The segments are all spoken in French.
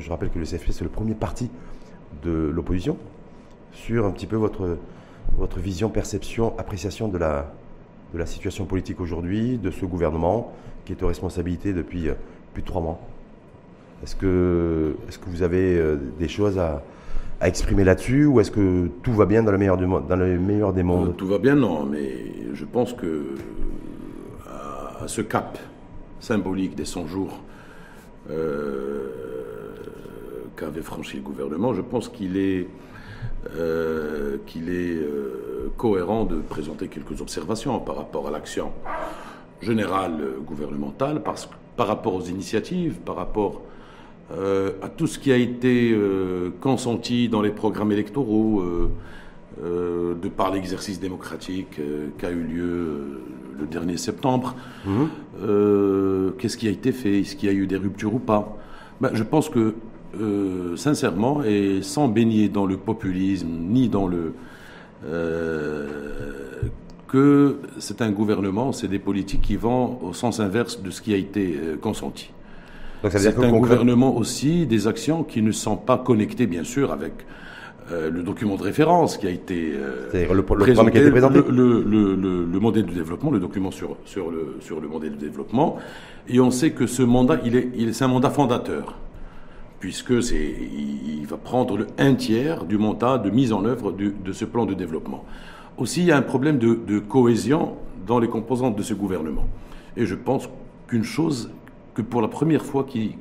je rappelle que le CFP, c'est le premier parti de l'opposition, sur un petit peu votre, votre vision, perception, appréciation de la, de la situation politique aujourd'hui, de ce gouvernement qui est aux responsabilités depuis euh, plus de trois mois. Est-ce que, est que vous avez euh, des choses à, à exprimer là-dessus ou est-ce que tout va bien dans le meilleur, du, dans le meilleur des mondes? Euh, Tout va bien, non, mais je pense que à, ce cap symbolique des 100 jours qu'avait franchi le gouvernement, je pense qu'il est, euh, qu'il est cohérent de présenter quelques observations par rapport à l'action générale gouvernementale, parce, par rapport aux initiatives, par rapport euh, à tout ce qui a été euh, consenti dans les programmes électoraux, euh, de par l'exercice démocratique qui a eu lieu le dernier septembre. Mhm. Qu'est-ce qui a été fait? Est-ce qu'il y a eu des ruptures ou pas? Ben, Je pense que, sincèrement, et sans baigner dans le populisme, ni dans le... que c'est un gouvernement, c'est des politiques qui vont au sens inverse de ce qui a été consenti. C'est un gouvernement aussi des actions qui ne sont pas connectées, bien sûr, avec euh, le document de référence qui a été euh, le, présenté, qui a été présenté. Le, le, modèle de développement, le document sur, sur, le, sur le modèle de développement. Et on sait que ce mandat, il est, il, c'est un mandat fondateur, puisque c'est, il, va prendre le un tiers du mandat de mise en œuvre de ce plan de développement. Aussi, il y a un problème de, de cohésion dans les composantes de ce gouvernement. Et je pense qu'une chose que pour la première fois qui,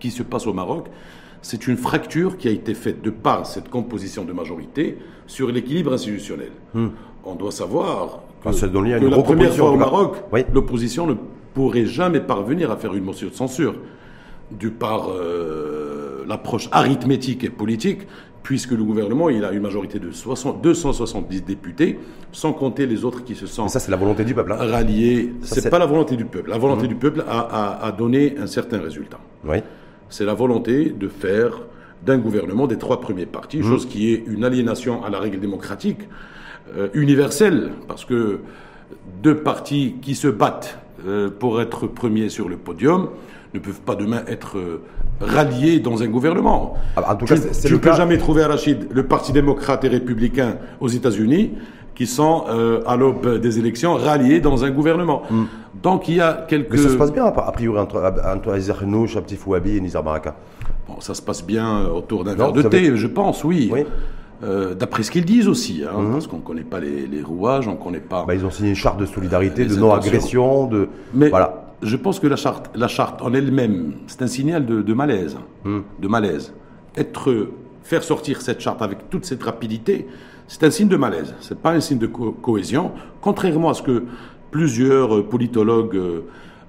qui se passe au Maroc, c'est une fracture qui a été faite de par cette composition de majorité sur l'équilibre institutionnel. Hmm. On doit savoir que, la première fois au Maroc, l'opposition ne pourrait jamais parvenir à faire une motion de censure, du par euh, l'approche arithmétique et politique puisque le gouvernement il a une majorité de 270 députés, sans compter les autres qui se sont. ça, c'est la volonté du peuple. Hein. Ralliés. C'est pas la volonté du peuple. La volonté mmh. du peuple a, donné un certain résultat. Oui. C'est la volonté de faire d'un gouvernement des trois premiers partis, mmh. chose qui est une aliénation à la règle démocratique euh, universelle, parce que deux partis qui se battent euh, pour être premiers sur le podium ne peuvent pas demain être euh, ralliés dans un gouvernement. Ah, en tout cas, tu ne peux jamais trouver, Rachid, le Parti démocrate et républicain aux États-Unis qui sont, euh, à l'aube des élections, ralliés dans un gouvernement. Hmm. Donc il y a quelques... Mais ça se passe bien, a priori, entre, entre Azer Abdi Fouabi et Nizar Baraka Bon, ça se passe bien autour d'un verre de thé, je pense, oui. Euh, d'après ce qu'ils disent aussi, hein, hmm. parce qu'on ne connaît pas les, rouages, on ne connaît pas. Bah, ils ont signé une charte de solidarité, de non-agression, de. Mais voilà je pense que la charte, la charte en elle-même, c'est un signal de, malaise, hmm. de malaise. Être, faire sortir cette charte avec toute cette rapidité, c'est un signe de malaise. C'est pas un signe de cohésion, contrairement à ce que plusieurs politologues euh,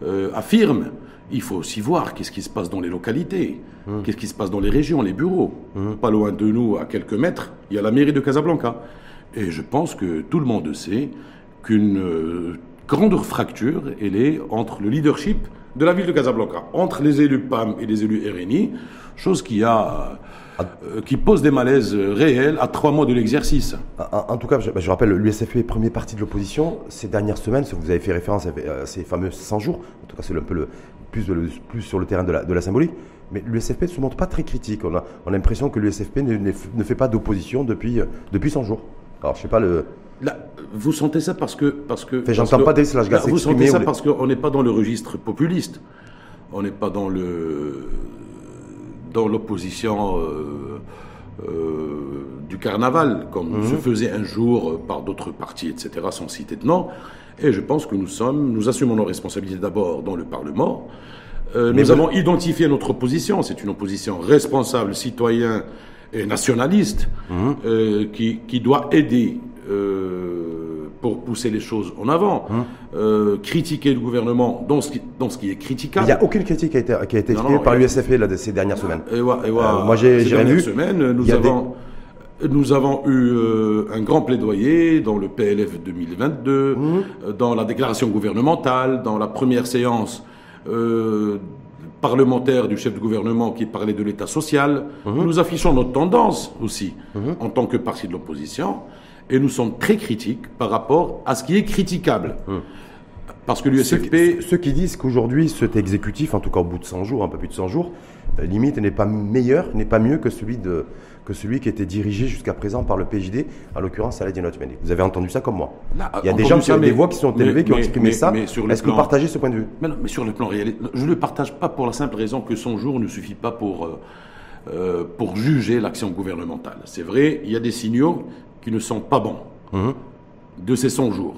euh, affirment. Il faut aussi voir qu'est-ce qui se passe dans les localités, hmm. qu'est-ce qui se passe dans les régions, les bureaux. Hmm. Pas loin de nous, à quelques mètres, il y a la mairie de Casablanca. Et je pense que tout le monde sait qu'une euh, grande fracture, elle est entre le leadership de la ville de Casablanca, entre les élus PAM et les élus RNI, chose qui a euh, qui pose des malaises réels à trois mois de l'exercice. En, tout cas, je, bah, rappelle, l'USFP est premier parti de l'opposition. Ces dernières semaines, vous avez fait référence à, ces fameux 100 jours, en tout cas c'est un peu le plus, sur le terrain de la, symbolique, mais l'USFP ne se montre pas très critique. On a, l'impression que l'USFP ne, ne, fait pas d'opposition depuis, depuis 100 jours. Alors je sais pas le... Là, vous sentez ça parce que. Parce que J'entends pas des slash Vous sentez ça parce qu'on n'est pas dans le registre populiste. On n'est pas dans le. dans l'opposition. Euh, euh, du carnaval, comme mhm. se faisait un jour par d'autres partis, etc., sans citer de nom. Et je pense que nous sommes, nous assumons nos responsabilités d'abord dans le Parlement. Euh, nous avons identifié notre opposition. C'est une opposition responsable, citoyen et nationaliste, mhm. qui, qui, doit aider euh, pour pousser les choses en avant, hein euh, critiquer le gouvernement dans ce qui, dans ce qui est critiquable. Il n'y a aucune critique qui a été, qui a été exprimée par l'USFP ces dernières semaines. Et, moi, j'ai vu. Semaines, nous avons. Nous avons eu euh, un grand plaidoyer dans le PLF 2022, mmh. dans la déclaration gouvernementale, dans la première séance parlementaire du chef de gouvernement qui parlait de l'État social. Mmh. Nous affichons notre tendance aussi mmh. en tant que parti de l'opposition et nous sommes très critiques par rapport à ce qui est critiquable. Parce que l'USFP... Ceux, qui disent qu'aujourd'hui, cet exécutif, en tout cas au bout de 100 jours, un peu plus de 100 jours, euh, limite n'est pas meilleur, n'est pas mieux que celui, de, que celui qui était dirigé jusqu'à présent par le PJD, en l'occurrence Saladin Otmani. Vous avez entendu ça comme moi Il y a des gens, qui, des voix qui sont élevées, qui ont exprimé ça. Est-ce que vous partagez ce point de vue? Mais, mais, sur le plan réel, je ne le partage pas pour la simple raison que 100 jours ne suffit pas pour... Euh, euh, pour juger l'action gouvernementale. C'est vrai, il y a des signaux qui ne sont pas bons mhm. de ces 100 jours.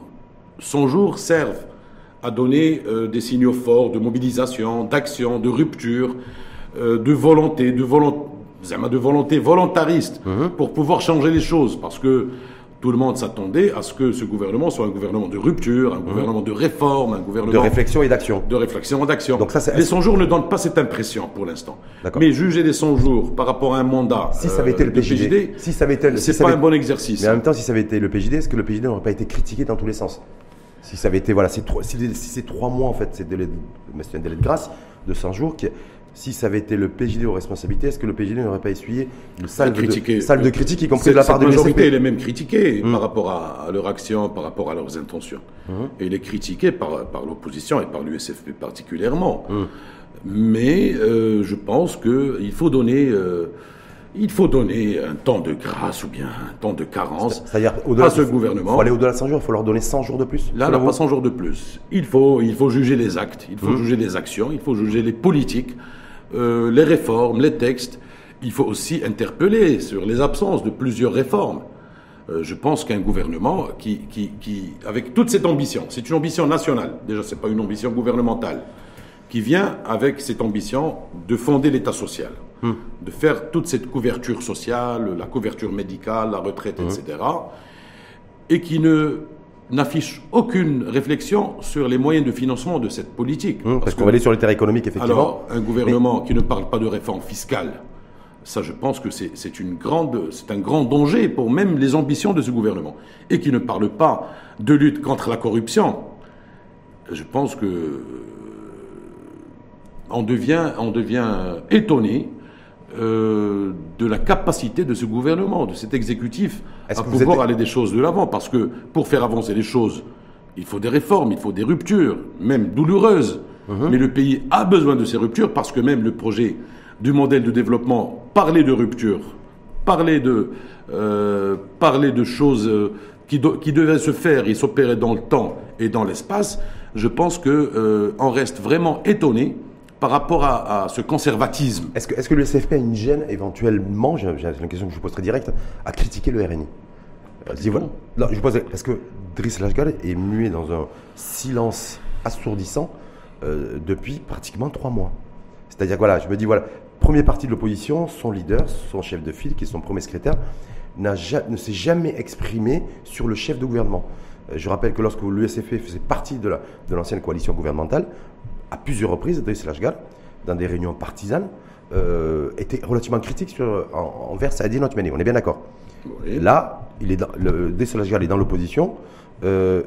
100 jours servent à donner euh, des signaux forts de mobilisation, d'action, de rupture, euh, de volonté, de, de volonté volontariste mhm. pour pouvoir changer les choses. Parce que tout le monde s'attendait à ce que ce gouvernement soit un gouvernement de rupture, un gouvernement de réforme, un gouvernement... De réflexion et d'action. De réflexion et d'action. Donc ça, les 100 jours ne donnent pas cette impression pour l'instant. Mais juger les 100 jours par rapport à un mandat si ça avait été le PJD, si ça avait été, c'est pas un bon exercice. Mais en même temps, si ça avait été le PJD, est-ce que le PJD n'aurait pas été critiqué dans tous les sens? Si ça avait été, voilà, si, si, ces trois mois, en fait, c'est un délai de grâce de 100 jours, qui, si ça avait été le PJD aux responsabilités, est-ce que le PJD n'aurait pas essuyé une salle, de, salle de critique, y compris de la part de majorité, est même critiquée mmh. par rapport à, leur action, par rapport à leurs intentions. Mmh. Et elle est critiquée par, par l'opposition et par l'USFP particulièrement. Mmh. Mais euh, je pense qu'il faut donner... Euh, il faut donner un temps de grâce ou bien un temps de carence à ce gouvernement. Il faut aller au-delà de 100 jours, il faut leur donner 100 jours de plus. Là, n'a pas 100 jours de plus. Il faut, il faut juger les actes, il faut juger les actions, il faut juger les politiques. Euh, les réformes, les textes. Il faut aussi interpeller sur les absences de plusieurs réformes. Euh, je pense qu'un gouvernement qui, qui, qui, avec toute cette ambition, c'est une ambition nationale, déjà c'est pas une ambition gouvernementale, qui vient avec cette ambition de fonder l'État social, hmm. de faire toute cette couverture sociale, la couverture médicale, la retraite, etc., hmm. et qui ne n'affiche aucune réflexion sur les moyens de financement de cette politique. Mmh, parce, qu'on va aller sur le terrain économique, effectivement. Alors, un gouvernement qui ne parle pas de réforme fiscale, ça, je pense que c'est une grande, c'est un grand danger pour même les ambitions de ce gouvernement. Et qui ne parle pas de lutte contre la corruption. Je pense que euh, on devient, on devient étonné euh, de la capacité de ce gouvernement, de cet exécutif, à pouvoir aller des choses de l'avant. Parce que pour faire avancer les choses, il faut des réformes, il faut des ruptures, même douloureuses. Mhm. Mais le pays a besoin de ces ruptures parce que même le projet du modèle de développement parlait de rupture, parlait de, euh, de choses euh, qui, qui, devaient se faire et s'opérer dans le temps et dans l'espace. Je pense qu'on reste vraiment étonné par rapport à, ce conservatisme. Est-ce que, est que le CFP a une gêne éventuellement, j'ai une question que je vous pose très directe, à critiquer le RNI je, voilà. non, je pose, Est-ce que Driss Lashgal est muet dans un silence assourdissant euh, depuis pratiquement trois mois C'est-à-dire voilà, je me dis voilà, premier parti de l'opposition, son leader, son chef de file, qui est son premier secrétaire, ne s'est jamais exprimé sur le chef de gouvernement. Euh, je rappelle que lorsque l'USFP faisait partie de l'ancienne coalition gouvernementale, à plusieurs reprises, Driss Lashgal, dans des réunions partisanes, euh, était relativement critique sur, envers Saadin Otmani. On est bien d'accord Là, il est dans, le, Driss Lashgal est dans l'opposition. Euh,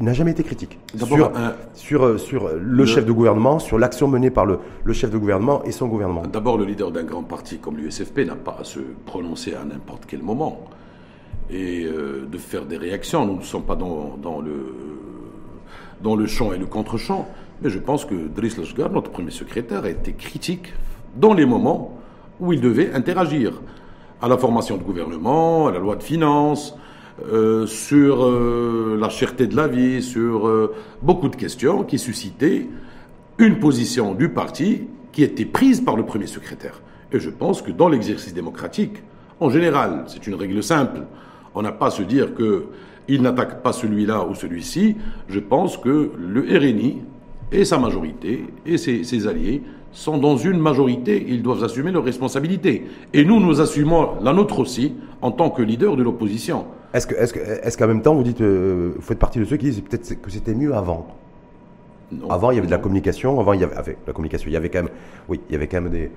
il n'a jamais été critique sur, sur, euh, sur, le, chef de gouvernement, sur l'action menée par le, le, chef de gouvernement et son gouvernement. D'abord, le leader d'un grand parti comme l'USFP n'a pas à se prononcer à n'importe quel moment et de faire des réactions. Nous ne sommes pas dans, dans, le, dans le champ et le contre-champ. Mais je pense que Driss Lashgar, notre premier secrétaire, a été critique dans les moments où il devait interagir à la formation de gouvernement, à la loi de finances, euh, sur euh, la cherté de la vie, sur euh, beaucoup de questions qui suscitaient une position du parti qui était prise par le premier secrétaire. Et je pense que dans l'exercice démocratique, en général, c'est une règle simple. On n'a pas à se dire qu'il n'attaque pas celui-là ou celui-ci. Je pense que le RNI et sa majorité et ses, alliés sont dans une majorité, ils doivent assumer leurs responsabilités. Et nous, nous assumons la nôtre aussi en tant que leader de l'opposition. Est-ce qu'en est est qu'en même temps, vous dites, euh, vous faites partie de ceux qui disent peut-être que c'était mieux avant non, Avant, il y avait de la communication, avant, il y avait, la communication, il y avait quand même, oui, il y avait quand même des,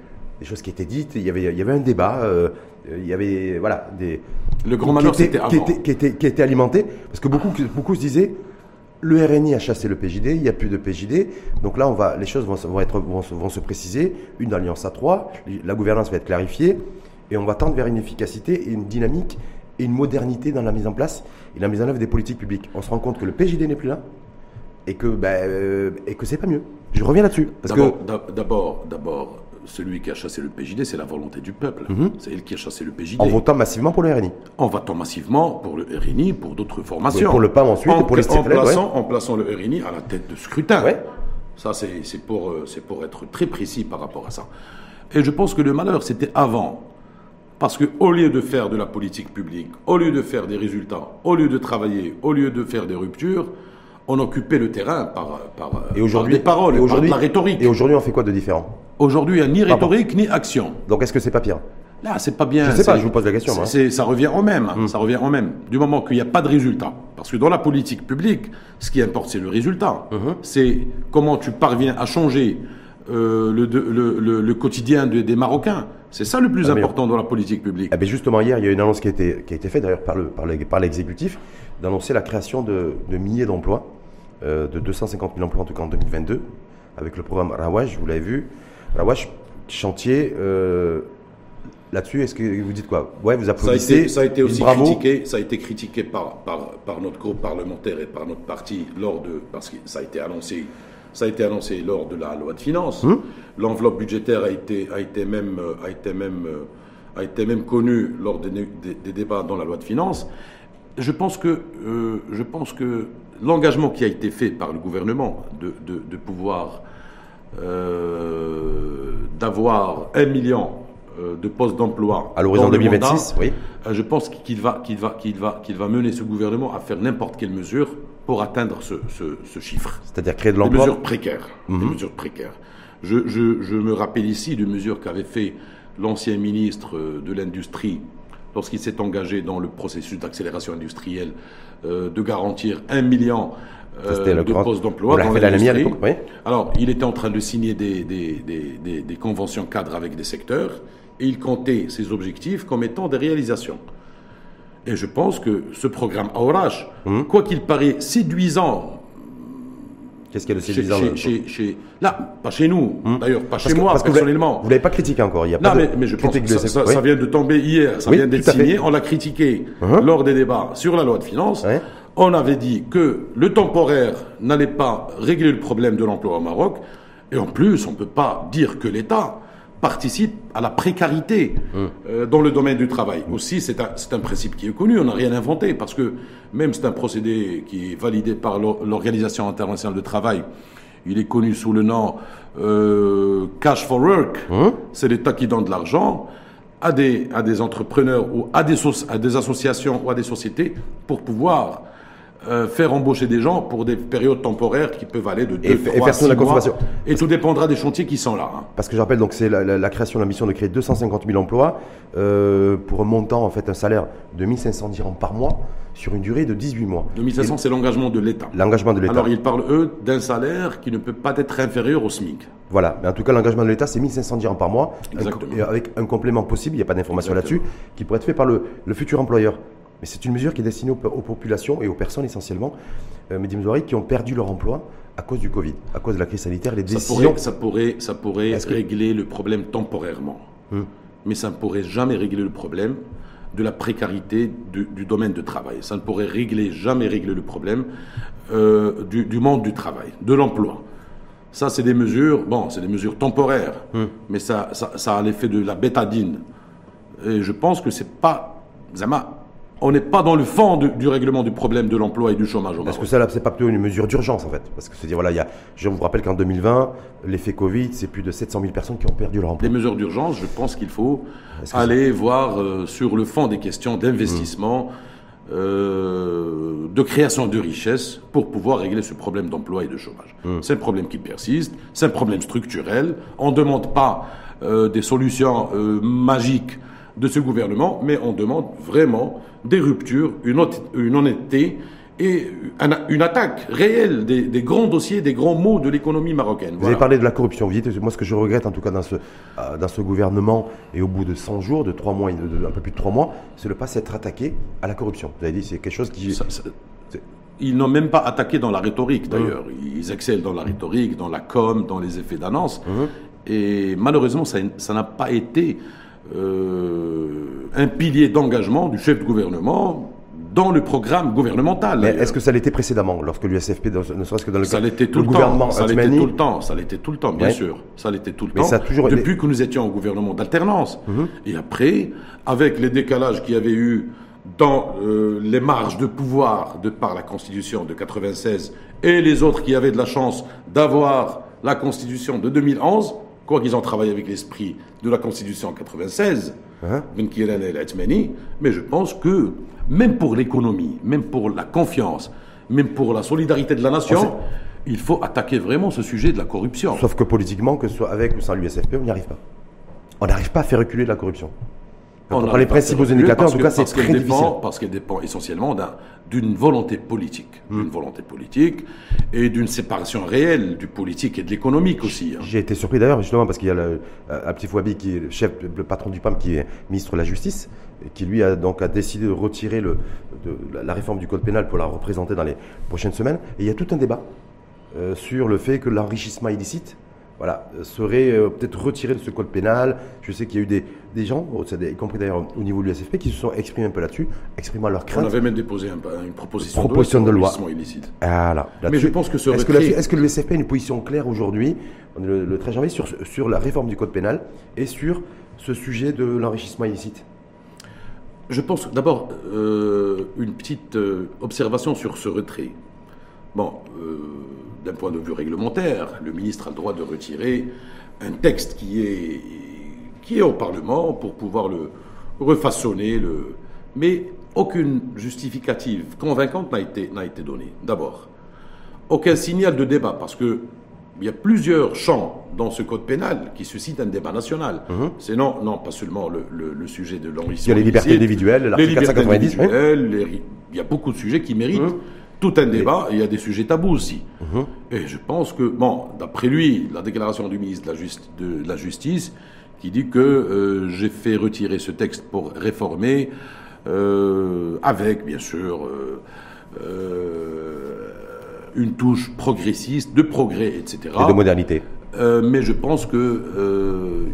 choses qui étaient dites, il y avait, il y avait un débat, euh, il y avait, voilà, des... Le grand malheur, c'était Qui était, qui, était, alimenté, parce que beaucoup, beaucoup se disaient, le RNI a chassé le PJD, il n'y a plus de PJD. Donc là, on va, les choses vont, vont, être, vont, se préciser. Une alliance à trois, la gouvernance va être clarifiée et on va tendre vers une efficacité et une dynamique et une modernité dans la mise en place et la mise en œuvre des politiques publiques. On se rend compte que le PJD n'est plus là, et que, ben, euh, et que c'est pas mieux. Je reviens là-dessus. Que D'abord, d'abord, celui qui a chassé le PJD, c'est la volonté du peuple. Mhm. C'est elle qui a chassé le PJD. en votant massivement pour le RNI. En votant massivement pour le RNI, pour d'autres formations. pour le PAM ensuite, en, et pour les en plaçant, en plaçant le RNI à la tête de scrutin. Ouais. Ça, c'est pour, euh, pour être très précis par rapport à ça. Et je pense que le malheur, c'était avant. Parce que au lieu de faire de la politique publique, au lieu de faire des résultats, au lieu de travailler, au lieu de faire des ruptures, on occupait le terrain par, par, Et par aujourd'hui, des paroles, et par de la rhétorique. Et aujourd'hui, on fait quoi de différent? Aujourd'hui, il n'y a ni rhétorique ni action. Donc, est-ce que c'est pas pire? Là, c'est pas bien. Je sais pas, je vous pose la question, c'est- moi. Hmm. ça revient au même. Ça revient au même. Du moment qu'il n'y a pas de résultat. Parce que dans la politique publique, ce qui importe, c'est le résultat. Mhm. C'est comment tu parviens à changer euh, le, de- le, le- le quotidien de- des Marocains. C'est ça le plus Ah, important dans la politique publique. Bien, justement, hier, il y a une annonce qui a été, qui a été faite d'ailleurs par, le, par, le- par l'exécutif d'annoncer la création de, de milliers d'emplois, euh, de 250 000 emplois en tout cas en 2022, avec le programme Rawash, vous l'avez vu. Rawash, chantier, euh, là-dessus, est-ce que vous dites quoi? Ouais, vous Ça a applaudissez. été, ça a été aussi bravo. critiqué, ça a été critiqué par, par, par notre groupe parlementaire et par notre parti lors de, parce que ça a été annoncé, ça a été annoncé lors de la loi de finances. Hum? L'enveloppe budgétaire a été, a été même, a été même, a été même connue lors des- des débats dans la loi de finances. Je pense que, euh, je pense que l'engagement qui a été fait par le gouvernement de, de, de pouvoir euh, d'avoir un million euh, de postes d'emploi À l'horizon dans le 2026, mandat, oui. euh, je pense qu'il va, qu'il va, qu'il va, qu'il va mener ce gouvernement à faire n'importe quelle mesure pour atteindre ce, ce- ce chiffre. C'est-à-dire créer de Des l'emploi. mesures précaires. Des mesures précaires. Je, je- je me rappelle ici de mesures qu'avait fait l'ancien ministre de l'Industrie lorsqu'il s'est engagé dans le processus d'accélération industrielle de garantir un million euh, de postes d'emploi dans l'industrie. oui. Alors, il était en train de signer des, des- des- des- des conventions cadres avec des secteurs et il comptait ses objectifs comme étant des réalisations. Et je pense que ce programme Aurach, Hum. quoi qu'il paraît séduisant Qu'est-ce qu'il y a de séduisant chez- là- chez- chez- là, pas chez nous, d'ailleurs, pas Parce chez que- moi parce que vous l'avez- personnellement. Vous l'avez pas critiqué encore. Il y a Non, pas de mais, mais je pense que ça, ça- oui. ça vient de tomber hier, ça Oui, vient d'être signé, on l'a critiqué Mhm. lors des débats sur la loi de finances. Ouais. On avait dit que le temporaire n'allait pas régler le problème de l'emploi au Maroc, et en plus, on ne peut pas dire que l'État participe à la précarité Hum. euh, dans le domaine du travail. Aussi, c'est un, principe qui est connu, on n'a rien inventé, parce que même c'est un procédé qui est validé par l'O- l'Organisation internationale du travail. Il est connu sous le nom euh, Cash for Work. Hum. C'est l'État qui donne de l'argent à des, à des entrepreneurs ou à des, soci- à des associations ou à des sociétés pour pouvoir euh, faire embaucher des gens pour des périodes temporaires qui peuvent aller de 2, Et fa- et 3, faire tourner la 6 mois. consommation. Et tout dépendra des chantiers qui sont là. hein. Parce que je rappelle, donc c'est la, la- la création, l'ambition de créer 250 000 emplois euh, pour un montant, en fait, un salaire de 1500 dirhams par mois sur une durée de 18 mois. 2500, c'est l'engagement de l'État. Et L'engagement de l'État. Alors, ils parlent, eux, d'un salaire qui ne peut pas être inférieur au SMIC. Voilà, mais en tout cas, l'engagement de l'État, c'est 1500 dirhams par mois, un Exactement. et avec un complément possible, il n'y a pas d'information là-dessus, qui pourrait être fait par le, le futur employeur. Mais c'est une mesure qui est destinée aux, aux populations et aux personnes essentiellement, euh, qui ont perdu leur emploi à cause du Covid, à cause de la crise sanitaire, les Ça décisions. pourrait, ça pourrait, ça pourrait que- régler le problème temporairement. Hum. Mais ça ne pourrait jamais régler le problème de la précarité du, du domaine de travail. Ça ne pourrait régler, jamais régler le problème euh, du, du monde du travail, de l'emploi. Ça, c'est des mesures, bon, c'est des mesures temporaires, mais ça, ça, ça a l'effet de la bétadine. Et je pense que c'est pas, Zama, on n'est pas dans le fond du, du règlement du problème de l'emploi et du chômage au Parce que ça, c'est pas plutôt une mesure d'urgence, en fait. Parce que c'est dire, voilà, il y a, je vous rappelle qu'en 2020, l'effet Covid, c'est plus de 700 000 personnes qui ont perdu leur emploi. Des mesures d'urgence, je pense qu'il faut Est-ce aller voir euh, sur le fond des questions d'investissement, euh, de création de richesses pour pouvoir régler ce problème d'emploi et de chômage. C'est un problème qui persiste, c'est un problème structurel. On ne demande pas euh, des solutions magiques de ce gouvernement, mais on demande vraiment des ruptures, une, honnêt- une honnêteté et un- une attaque réelle des, des grands dossiers, des grands mots de l'économie marocaine. Vous Voilà. avez parlé de la corruption. Vous dites, moi, ce que je regrette, en tout cas, dans ce, euh, dans ce gouvernement, et au bout de 100 jours, de 3 mois, et de, de- un peu plus de 3 mois, c'est de ne pas s'être attaqué à la corruption. Vous avez dit, c'est quelque chose qui. Ça- ça- c'est- Ils n'ont même pas attaqué dans la rhétorique, d'ailleurs. Ils excellent dans la rhétorique, dans la com, dans les effets d'annonce. Et malheureusement, ça n'a pas été euh, un pilier d'engagement du chef de gouvernement dans le programme gouvernemental. Mais est-ce que ça l'était précédemment, lorsque l'USFP, ne serait-ce que dans le, ça l'était tout le, gouvernement temps, ça l'était tout le temps, ça l'était tout le temps, bien sûr, ça l'était tout le temps. toujours depuis que nous étions au gouvernement d'alternance. Mhm. Et après, avec les décalages qu'il y avait eu dans euh, les marges de pouvoir de par la Constitution de 96 et les autres qui avaient de la chance d'avoir la Constitution de 2011, quoi qu'ils ont travaillé avec l'esprit de la Constitution en 96, hein? mais je pense que même pour l'économie, même pour la confiance, même pour la solidarité de la nation, il faut attaquer vraiment ce sujet de la corruption. Sauf que politiquement, que ce soit avec ou sans l'USFP, on n'y arrive pas. On n'arrive pas à faire reculer la corruption. Quand les principaux indicateurs, en tout cas, c'est très difficile. Parce qu'elle dépend essentiellement d'une volonté politique, hmm. d'une volonté politique et d'une séparation réelle du politique et de l'économique aussi. Hein. J'ai été surpris d'ailleurs justement parce qu'il y a le, euh, petit Fouabi qui est le chef, le patron du PAM, qui est ministre de la Justice, et qui lui a donc a décidé de retirer le, de, la réforme du code pénal pour la représenter dans les prochaines semaines. Et il y a tout un débat euh, sur le fait que l'enrichissement illicite voilà, serait euh, peut-être retiré de ce code pénal. Je sais qu'il y a eu des, des gens, y compris d'ailleurs au niveau de l'USFP, qui se sont exprimés un peu là-dessus, exprimant leur crainte. On avait même déposé une proposition, de, loi illicite. Voilà, Mais je pense que ce Est-ce que, est l'USFP a une position claire aujourd'hui, le, le 13 janvier, sur, sur la réforme du code pénal et sur ce sujet de l'enrichissement illicite? Je pense d'abord euh, une petite euh, observation sur ce retrait. Bon, d'un point de vue réglementaire, le ministre a le droit de retirer un texte qui est, qui est au Parlement pour pouvoir le refaçonner. Le... Mais aucune justificative convaincante n'a été, n'a été donnée. D'abord, aucun signal de débat, parce que il y a plusieurs champs dans ce code pénal qui suscitent un débat national. Mhm. C'est non, non, pas seulement le, le, sujet de l'enrichissement. Il y a les libertés individuelles, l'article 490. Il y a beaucoup de sujets qui méritent mhm tout un débat, et il y a des sujets tabous aussi. Mhm. Et je pense que, bon, d'après lui, la déclaration du ministre de la, de la Justice, qui dit que euh, j'ai fait retirer ce texte pour réformer, euh, avec, bien sûr, euh, une touche progressiste, de progrès, etc. Et de modernité. mais je pense que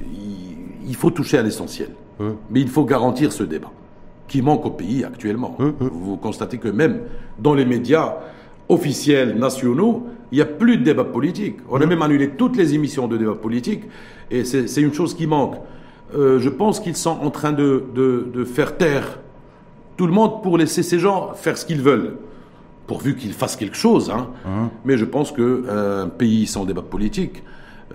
il, faut toucher à l'essentiel. Mhm. Mais il faut garantir ce débat qui manque au pays actuellement. Hum, hum. Vous constatez que même dans les médias officiels nationaux, il n'y a plus de débat politique. On a hum. même annulé toutes les émissions de débat politique et c'est une chose qui manque. Euh, je pense qu'ils sont en train de, de, faire taire tout le monde pour laisser ces gens faire ce qu'ils veulent, pourvu qu'ils fassent quelque chose. Hein. Mais je pense qu'un euh, pays sans débat politique,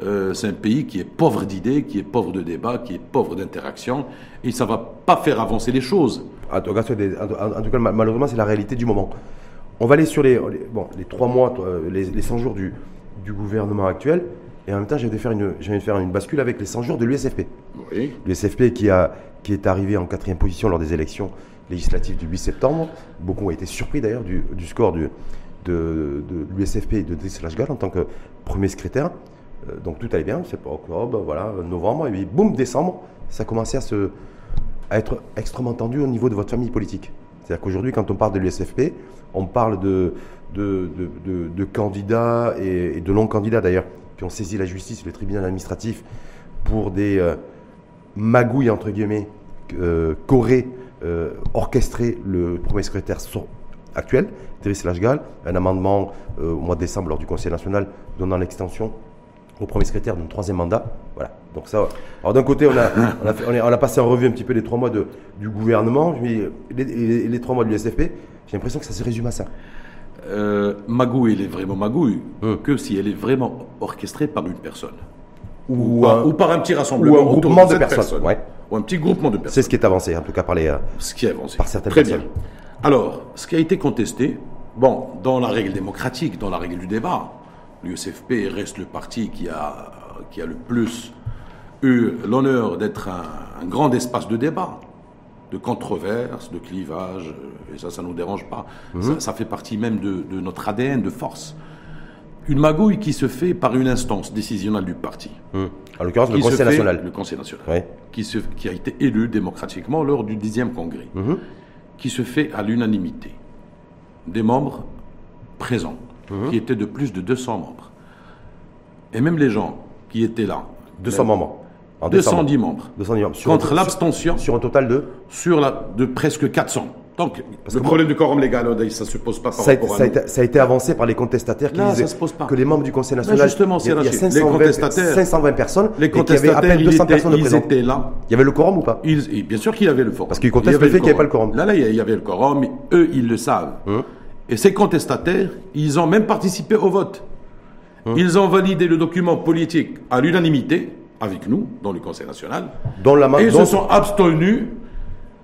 euh, c'est un pays qui est pauvre d'idées, qui est pauvre de débats, qui est pauvre d'interaction, et ça ne va pas faire avancer les choses. En tout cas, malheureusement, c'est la réalité du moment. On va aller sur les, bon, les trois mois, les, les 100 jours du, du, gouvernement actuel, et en même temps, j'ai de faire une, faire une bascule avec les 100 jours de l'USFP. Oui. L'USFP qui, a, qui est arrivé en quatrième position lors des élections législatives du 8 septembre. Beaucoup ont été surpris d'ailleurs du, du, score du, de, de l'USFP et de Driss Lashgal en tant que premier secrétaire. Euh, donc tout allait bien, c'est pas octobre, voilà, novembre, et puis boum, décembre, ça commençait à, se, à être extrêmement tendu au niveau de votre famille politique. C'est-à-dire qu'aujourd'hui, quand on parle de l'USFP, on parle de, de, de, candidats et, de non-candidats d'ailleurs, qui ont saisi la justice, le tribunal administratif, pour des euh, magouilles, entre guillemets, euh, qu'aurait euh, orchestré le premier secrétaire actuel, Driss Lachgal, un amendement au mois de décembre lors du Conseil national donnant l'extension au premier secrétaire d'un troisième mandat. Voilà. Donc ça. Alors d'un côté, on a, on, a passé en revue un petit peu les trois mois de, du gouvernement, les, les, trois mois de l'USFP. J'ai l'impression que ça se résume à ça. Euh, magouille, elle est vraiment magouille hum. que si elle est vraiment orchestrée par une personne. Ou, ou, par un petit rassemblement. Ou un groupement de, personnes. ouais. Ou un petit groupement de personnes. C'est ce qui est avancé, en tout cas par les. Euh, ce qui est avancé. Par certaines Très Bien. Alors, ce qui a été contesté, bon, dans la règle démocratique, dans la règle du débat, l'USFP reste le parti qui a, qui a le plus eu l'honneur d'être un, grand espace de débat, de controverse, de clivage, et ça, ça ne nous dérange pas. Mhm. Ça, fait partie même de, notre ADN de force. Une magouille qui se fait par une instance décisionnelle du parti. Mhm. En l'occurrence, le Conseil national. Le Conseil national. Qui, se, qui, a été élu démocratiquement lors du 10e congrès. Mhm. Qui se fait à l'unanimité des membres présents. Mhm. qui était de plus de 200 membres. Et même les gens qui étaient là. 200 membres. En 210 membres. 210 membres. contre l'abstention. Sur un total de Sur la, de presque 400. Donc, le problème du quorum légal, ça ne se pose pas par ça rapport a, à nous. ça a été avancé par les contestataires qui Là, disaient ça se pose pas. que les membres du Conseil Mais national, justement, il y a, il y a c'est 520, les contestataires- 520 personnes, Les et qu'il y avait à contestataires, peine ils 200 étaient, personnes ils étaient là. Il y avait le quorum ou pas Ils- bien sûr qu'il y avait le forum. Parce qu'ils contestent Il y avait le fait qu'il n'y avait pas le quorum. Là, là, il y avait le quorum, eux, ils le savent. Hum. Et ces contestataires, ils ont même participé au vote. Hum. Ils ont validé le document politique à l'unanimité, avec nous, dans le Conseil national. Dont la et ils se sont abstenus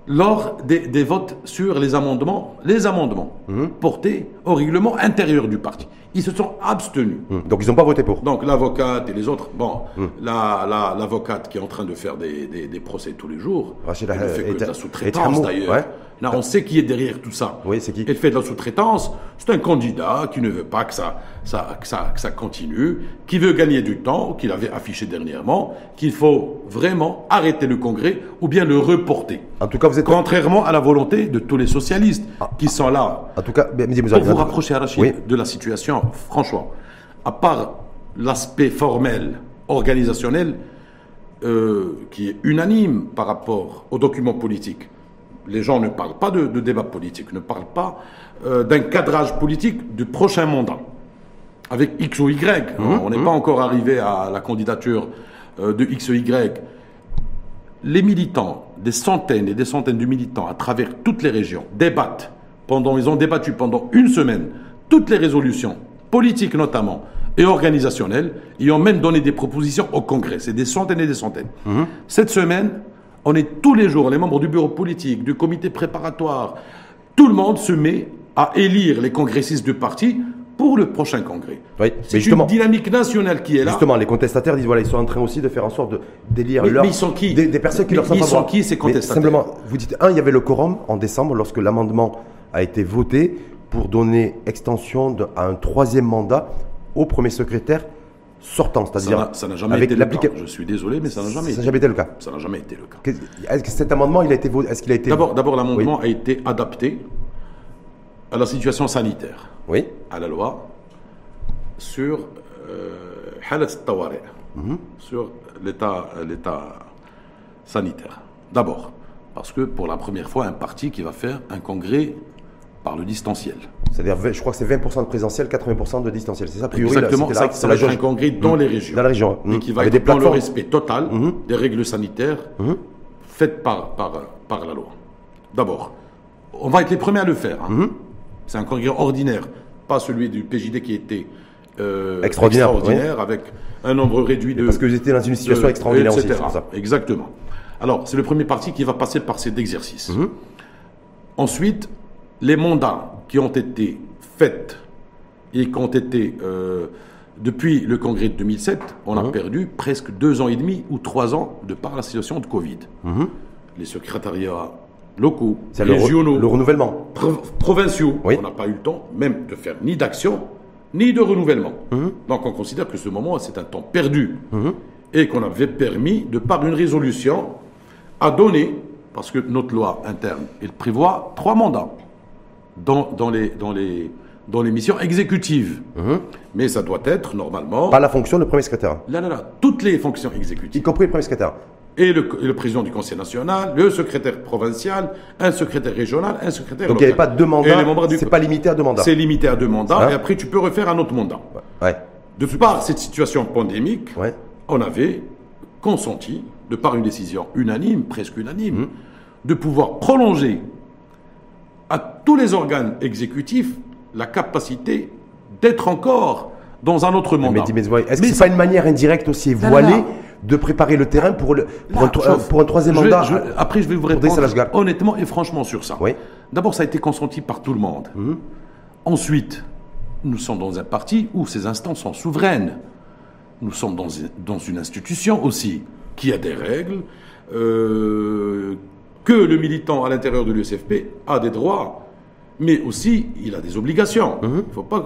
lors des, des votes sur les amendements, les amendements Hum. portés au règlement intérieur du parti. Ils se sont abstenus. Hum. Donc ils n'ont pas voté pour. Donc l'avocate et les autres, bon, Hum. la- la- l'avocate qui est en train de faire des, des- des procès tous les jours, Rachid elle ne fait et- que de la sous-traitance d'ailleurs. ouais. Là, on sait qui est derrière tout ça. Oui, c'est qui? Elle fait de la sous-traitance. C'est un candidat qui ne veut pas que ça, ça, que ça, que ça continue, qui veut gagner du temps, qu'il avait affiché dernièrement, qu'il faut vraiment arrêter le Congrès ou bien le reporter. En tout cas, vous êtes. Contrairement à la volonté de tous les socialistes qui sont là En tout cas, mais- mais- mais- pour vous rapprocher, Rachid, Oui. de la situation, franchement, à part l'aspect formel, organisationnel, euh, qui est unanime par rapport aux documents politiques, les gens ne parlent pas de, de débat politique, ne parlent pas euh, d'un cadrage politique du prochain mandat. Avec X ou Y, on n'est pas encore arrivé à la candidature euh, de X ou Y. Les militants, des centaines et des centaines de militants à travers toutes les régions, débattent pendant, ils ont débattu pendant une semaine toutes les résolutions, politiques notamment, et organisationnelles, et ont même donné des propositions au Congrès. C'est des centaines et des centaines. Cette semaine, on est tous les jours, les membres du bureau politique, du comité préparatoire, tout le monde se met à élire les congressistes du parti pour le prochain congrès. Oui, C'est une dynamique nationale qui est là. Justement, les contestataires disent voilà, ils sont en train aussi de faire en sorte de d'élire Mais- leur- mais ils sont qui des, des personnes qui Mais leur sont ils sont qui, ces contestataires Simplement, vous dites un, il y avait le quorum en décembre lorsque l'amendement a été voté pour donner extension de- à un troisième mandat au premier secrétaire sortant, c'est-à-dire ça n'a jamais avec été le cas. Je suis désolé, mais ça n'a jamais Ça été. jamais été le cas. Ça n'a jamais été le cas. Est-ce que cet amendement, il a été Est-ce qu'il a été D'abord, d'abord l'amendement a été adapté à la situation sanitaire, Oui. à la loi sur euh, halat tawari, sur l'état, l'état sanitaire. D'abord, parce que pour la première fois, un parti qui va faire un congrès par le distanciel. C'est-à-dire, je crois que c'est 20% de présentiel, 80% de distanciel. C'est ça, priori, là, Exactement, c'était ça, ça c'est va être un jauge. congrès dans les régions. Dans la région. Et qui va Avec être des dans le respect total des règles sanitaires faites par, par, par la loi. D'abord, on va être les premiers à le faire. hein. C'est un congrès ordinaire, pas celui du PJD qui était euh, Extraordinaire, extraordinaire, avec un nombre réduit de... Parce que vous étiez dans une situation de- extraordinaire etc. ça. Exactement. Alors, c'est le premier parti qui va passer par cet exercice. Ensuite, les mandats qui ont été faits et qui ont été, euh, depuis le congrès de 2007, on a perdu presque deux ans et demi ou trois ans de par la situation de Covid. Les secrétariats locaux, le, régionaux, le renouvellement. pro- provinciaux, Oui. on n'a pas eu le temps même de faire ni d'action, ni de renouvellement. Mhm. Donc on considère que ce moment, c'est un temps perdu. Et qu'on avait permis, de par une résolution, à donner, parce que notre loi interne, elle prévoit trois mandats dans, dans, les, dans, les, dans les missions exécutives. Mais ça doit être, normalement, Pas la fonction de premier secrétaire. là, là, là, toutes les fonctions Y exécutives compris le premier secrétaire. et le, et le président du Conseil national, le secrétaire provincial, un secrétaire régional, un secrétaire Donc il n'y avait pas deux Et mandats. les membres du- C'est pas limité à deux mandats. C'est limité à deux mandats, Hein et après tu peux refaire un autre mandat. Ouais. De par cette situation pandémique, Ouais. on avait consenti, de par une décision unanime, presque unanime, de pouvoir prolonger à tous les organes exécutifs la capacité d'être encore dans un autre mandat. Mais, mais est-ce que c'est pas une manière indirecte aussi là, voilée là. de préparer le terrain pour, le, pour, un, pour troisième je vais- mandat je- après, je vais vous répondre honnêtement et franchement sur ça. Oui. D'abord, ça a été consenti par tout le monde. Ensuite, nous sommes dans un parti où ces instances sont souveraines. Nous sommes dans, dans une institution aussi qui a des règles, euh, que le militant à l'intérieur de l'USFP a des droits, mais aussi il a des obligations. Il ne faut pas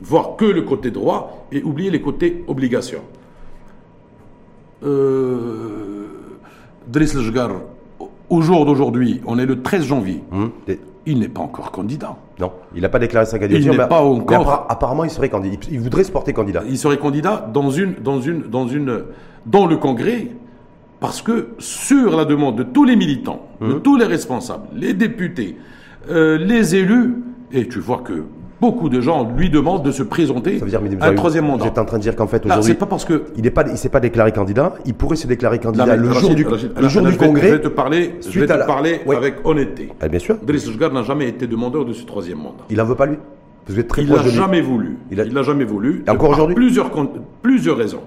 voir que le côté droit et oublier les côtés obligations. Euh, Driss au jour d'aujourd'hui, on est le 13 janvier, et- il n'est pas encore candidat. Non, il n'a pas déclaré sa candidature. Il n'est pas encore- apparemment, il serait candidat. Il, il voudrait se porter candidat. Il serait candidat dans une, dans une, dans une, dans le Congrès, parce que sur la demande de tous les militants, de tous les responsables, les députés, euh, les élus, et tu vois que beaucoup de gens lui demandent de se présenter Ça veut dire, à un troisième mandat. êtes en train de dire qu'en fait, Là, aujourd'hui, c'est pas parce que il n'est pas, il s'est pas déclaré candidat. Il pourrait se déclarer candidat le Rachid, jour du, Rachid, le jour là, du congrès. Je vais te parler, je vais te la- parler Ouais. avec honnêteté. Ah, bien sûr. Driss n'a jamais été demandeur de ce troisième mandat. Il en veut pas lui? Vous êtes très Il lui. jamais voulu. Il a- Il l'a jamais voulu. Et encore aujourd'hui? plusieurs raisons.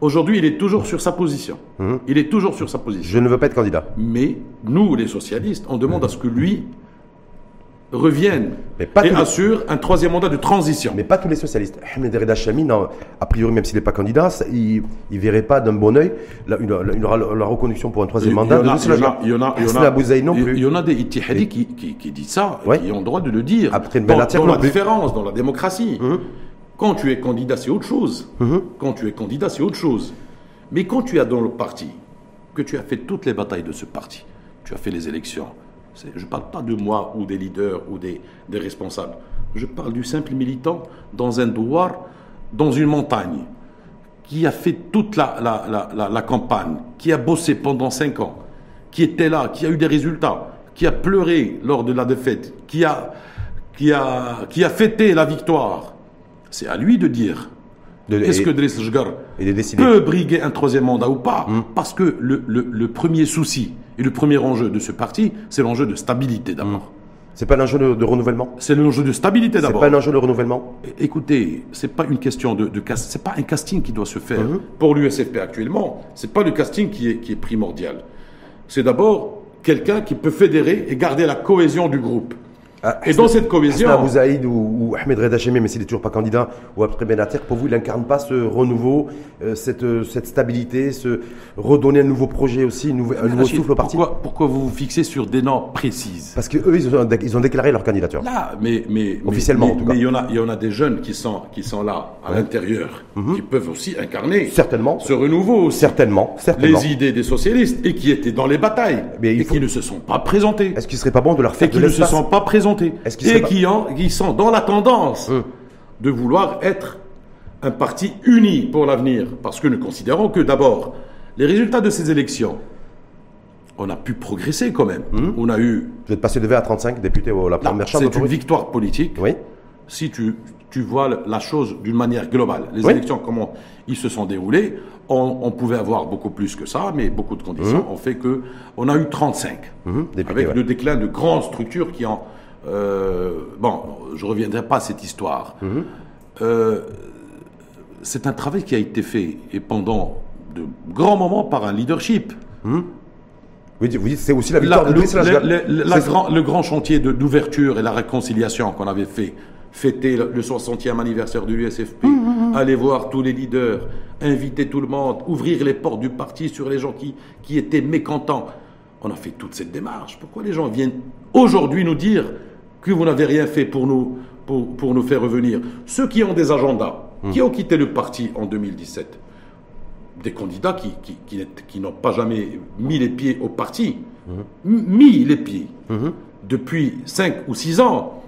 Aujourd'hui, il est toujours sur sa position. Mhm. Il est toujours sur sa position. Je ne veux pas être candidat. Mais nous, les socialistes, on demande à ce que lui revienne Mais pas et tous les- assure un troisième mandat de transition. Mais pas tous les socialistes. Ahmed Reda Chami, a priori, même s'il n'est pas candidat, ça- il ne verrait pas d'un bon oeil la, une- la- une- la reconduction pour un troisième mandat. Il y en a- il y en a- des ittihadis qui, qui, qui disent ça, et Ouais. qui ont le droit de le dire. Après, dans, dans la différence, dans la démocratie. Quand tu es candidat, c'est autre chose. Mhm. Quand tu es candidat, c'est autre chose. Mais quand tu es dans le parti, que tu as fait toutes les batailles de ce parti, tu as fait les élections, je ne parle pas de moi ou des leaders ou des, des responsables, je parle du simple militant dans un douar, dans une montagne, qui a fait toute la, la- la- la- la campagne, qui a bossé pendant cinq ans, qui était là, qui a eu des résultats, qui a pleuré lors de la défaite, qui a, qui a, qui a fêté la victoire. C'est à lui de dire est-ce que Driss Jgar peut briguer un troisième mandat ou pas Parce que le, le- le premier souci et le premier enjeu de ce parti, c'est l'enjeu de stabilité d'abord. C'est pas un enjeu de, de renouvellement? C'est l'enjeu de stabilité C'est d'abord. pas un enjeu de renouvellement? Écoutez, c'est pas une question de, de c'est pas un casting qui doit se faire Mhm. pour l'USFP actuellement. C'est pas le casting qui est, qui est primordial. C'est d'abord quelqu'un qui peut fédérer et garder la cohésion du groupe. Ah, Et dans cette cohésion, Hassan Abouzaïd ou, ou Ahmed Reda Chami, mais s'il n'est toujours pas candidat, ou après Benater, pour vous, il n'incarne pas ce renouveau, euh, cette, euh, cette stabilité, ce redonner un nouveau projet aussi, une un nouveau Rachid, souffle au parti pourquoi, pourquoi vous vous fixez sur des normes précises? Parce qu'eux, ils, ont- ils ont déclaré leur candidature. Là, mais, mais Officiellement, mais- en tout cas. Mais il y en a, il y en a des jeunes qui sont, qui sont là, à l'intérieur, qui peuvent aussi incarner Mhm. Certainement. ce renouveau aussi. Certainement, certainement. les idées des socialistes et qui étaient dans les batailles Mais il et faut- qui ne se sont pas présentés Est-ce qu'il serait pas bon de leur et faire qui de ne se sont pas présentés Et qui, en- qui sont dans la tendance Hum. de vouloir être un parti uni pour l'avenir parce que nous considérons que d'abord les résultats de ces élections on a pu progresser quand même Hum. on a eu Vous êtes passé de 20 à 35 députés à la première chambre. c'est une victoire politique Oui. si tu, tu vois la chose d'une manière globale, les Oui. élections, comment ils se sont déroulées, on, on pouvait avoir beaucoup plus que ça, mais beaucoup de conditions ont fait que on a eu 35, Mhm, députés, avec ouais. le déclin de grandes structures qui ont... euh, bon, je ne reviendrai pas à cette histoire. Mhm. Euh, c'est un travail qui a été fait, et pendant de grands moments, par un leadership. Oui, vous dites c'est aussi la La- victoire de le, le- le- la grand- le grand chantier d'ouverture et la réconciliation qu'on avait fait, fêter le, le 60e anniversaire de l'USFP, aller voir tous les leaders, inviter tout le monde, ouvrir les portes du parti sur les gens qui, qui étaient mécontents. On a fait toute cette démarche. Pourquoi les gens viennent aujourd'hui nous dire que vous n'avez rien fait pour nous, pour, pour nous faire revenir Ceux qui ont des agendas, qui ont quitté le parti en 2017, des candidats qui, qui, qui n'ont pas jamais mis les pieds au parti, m- mis les pieds depuis 5 ou 6 ans,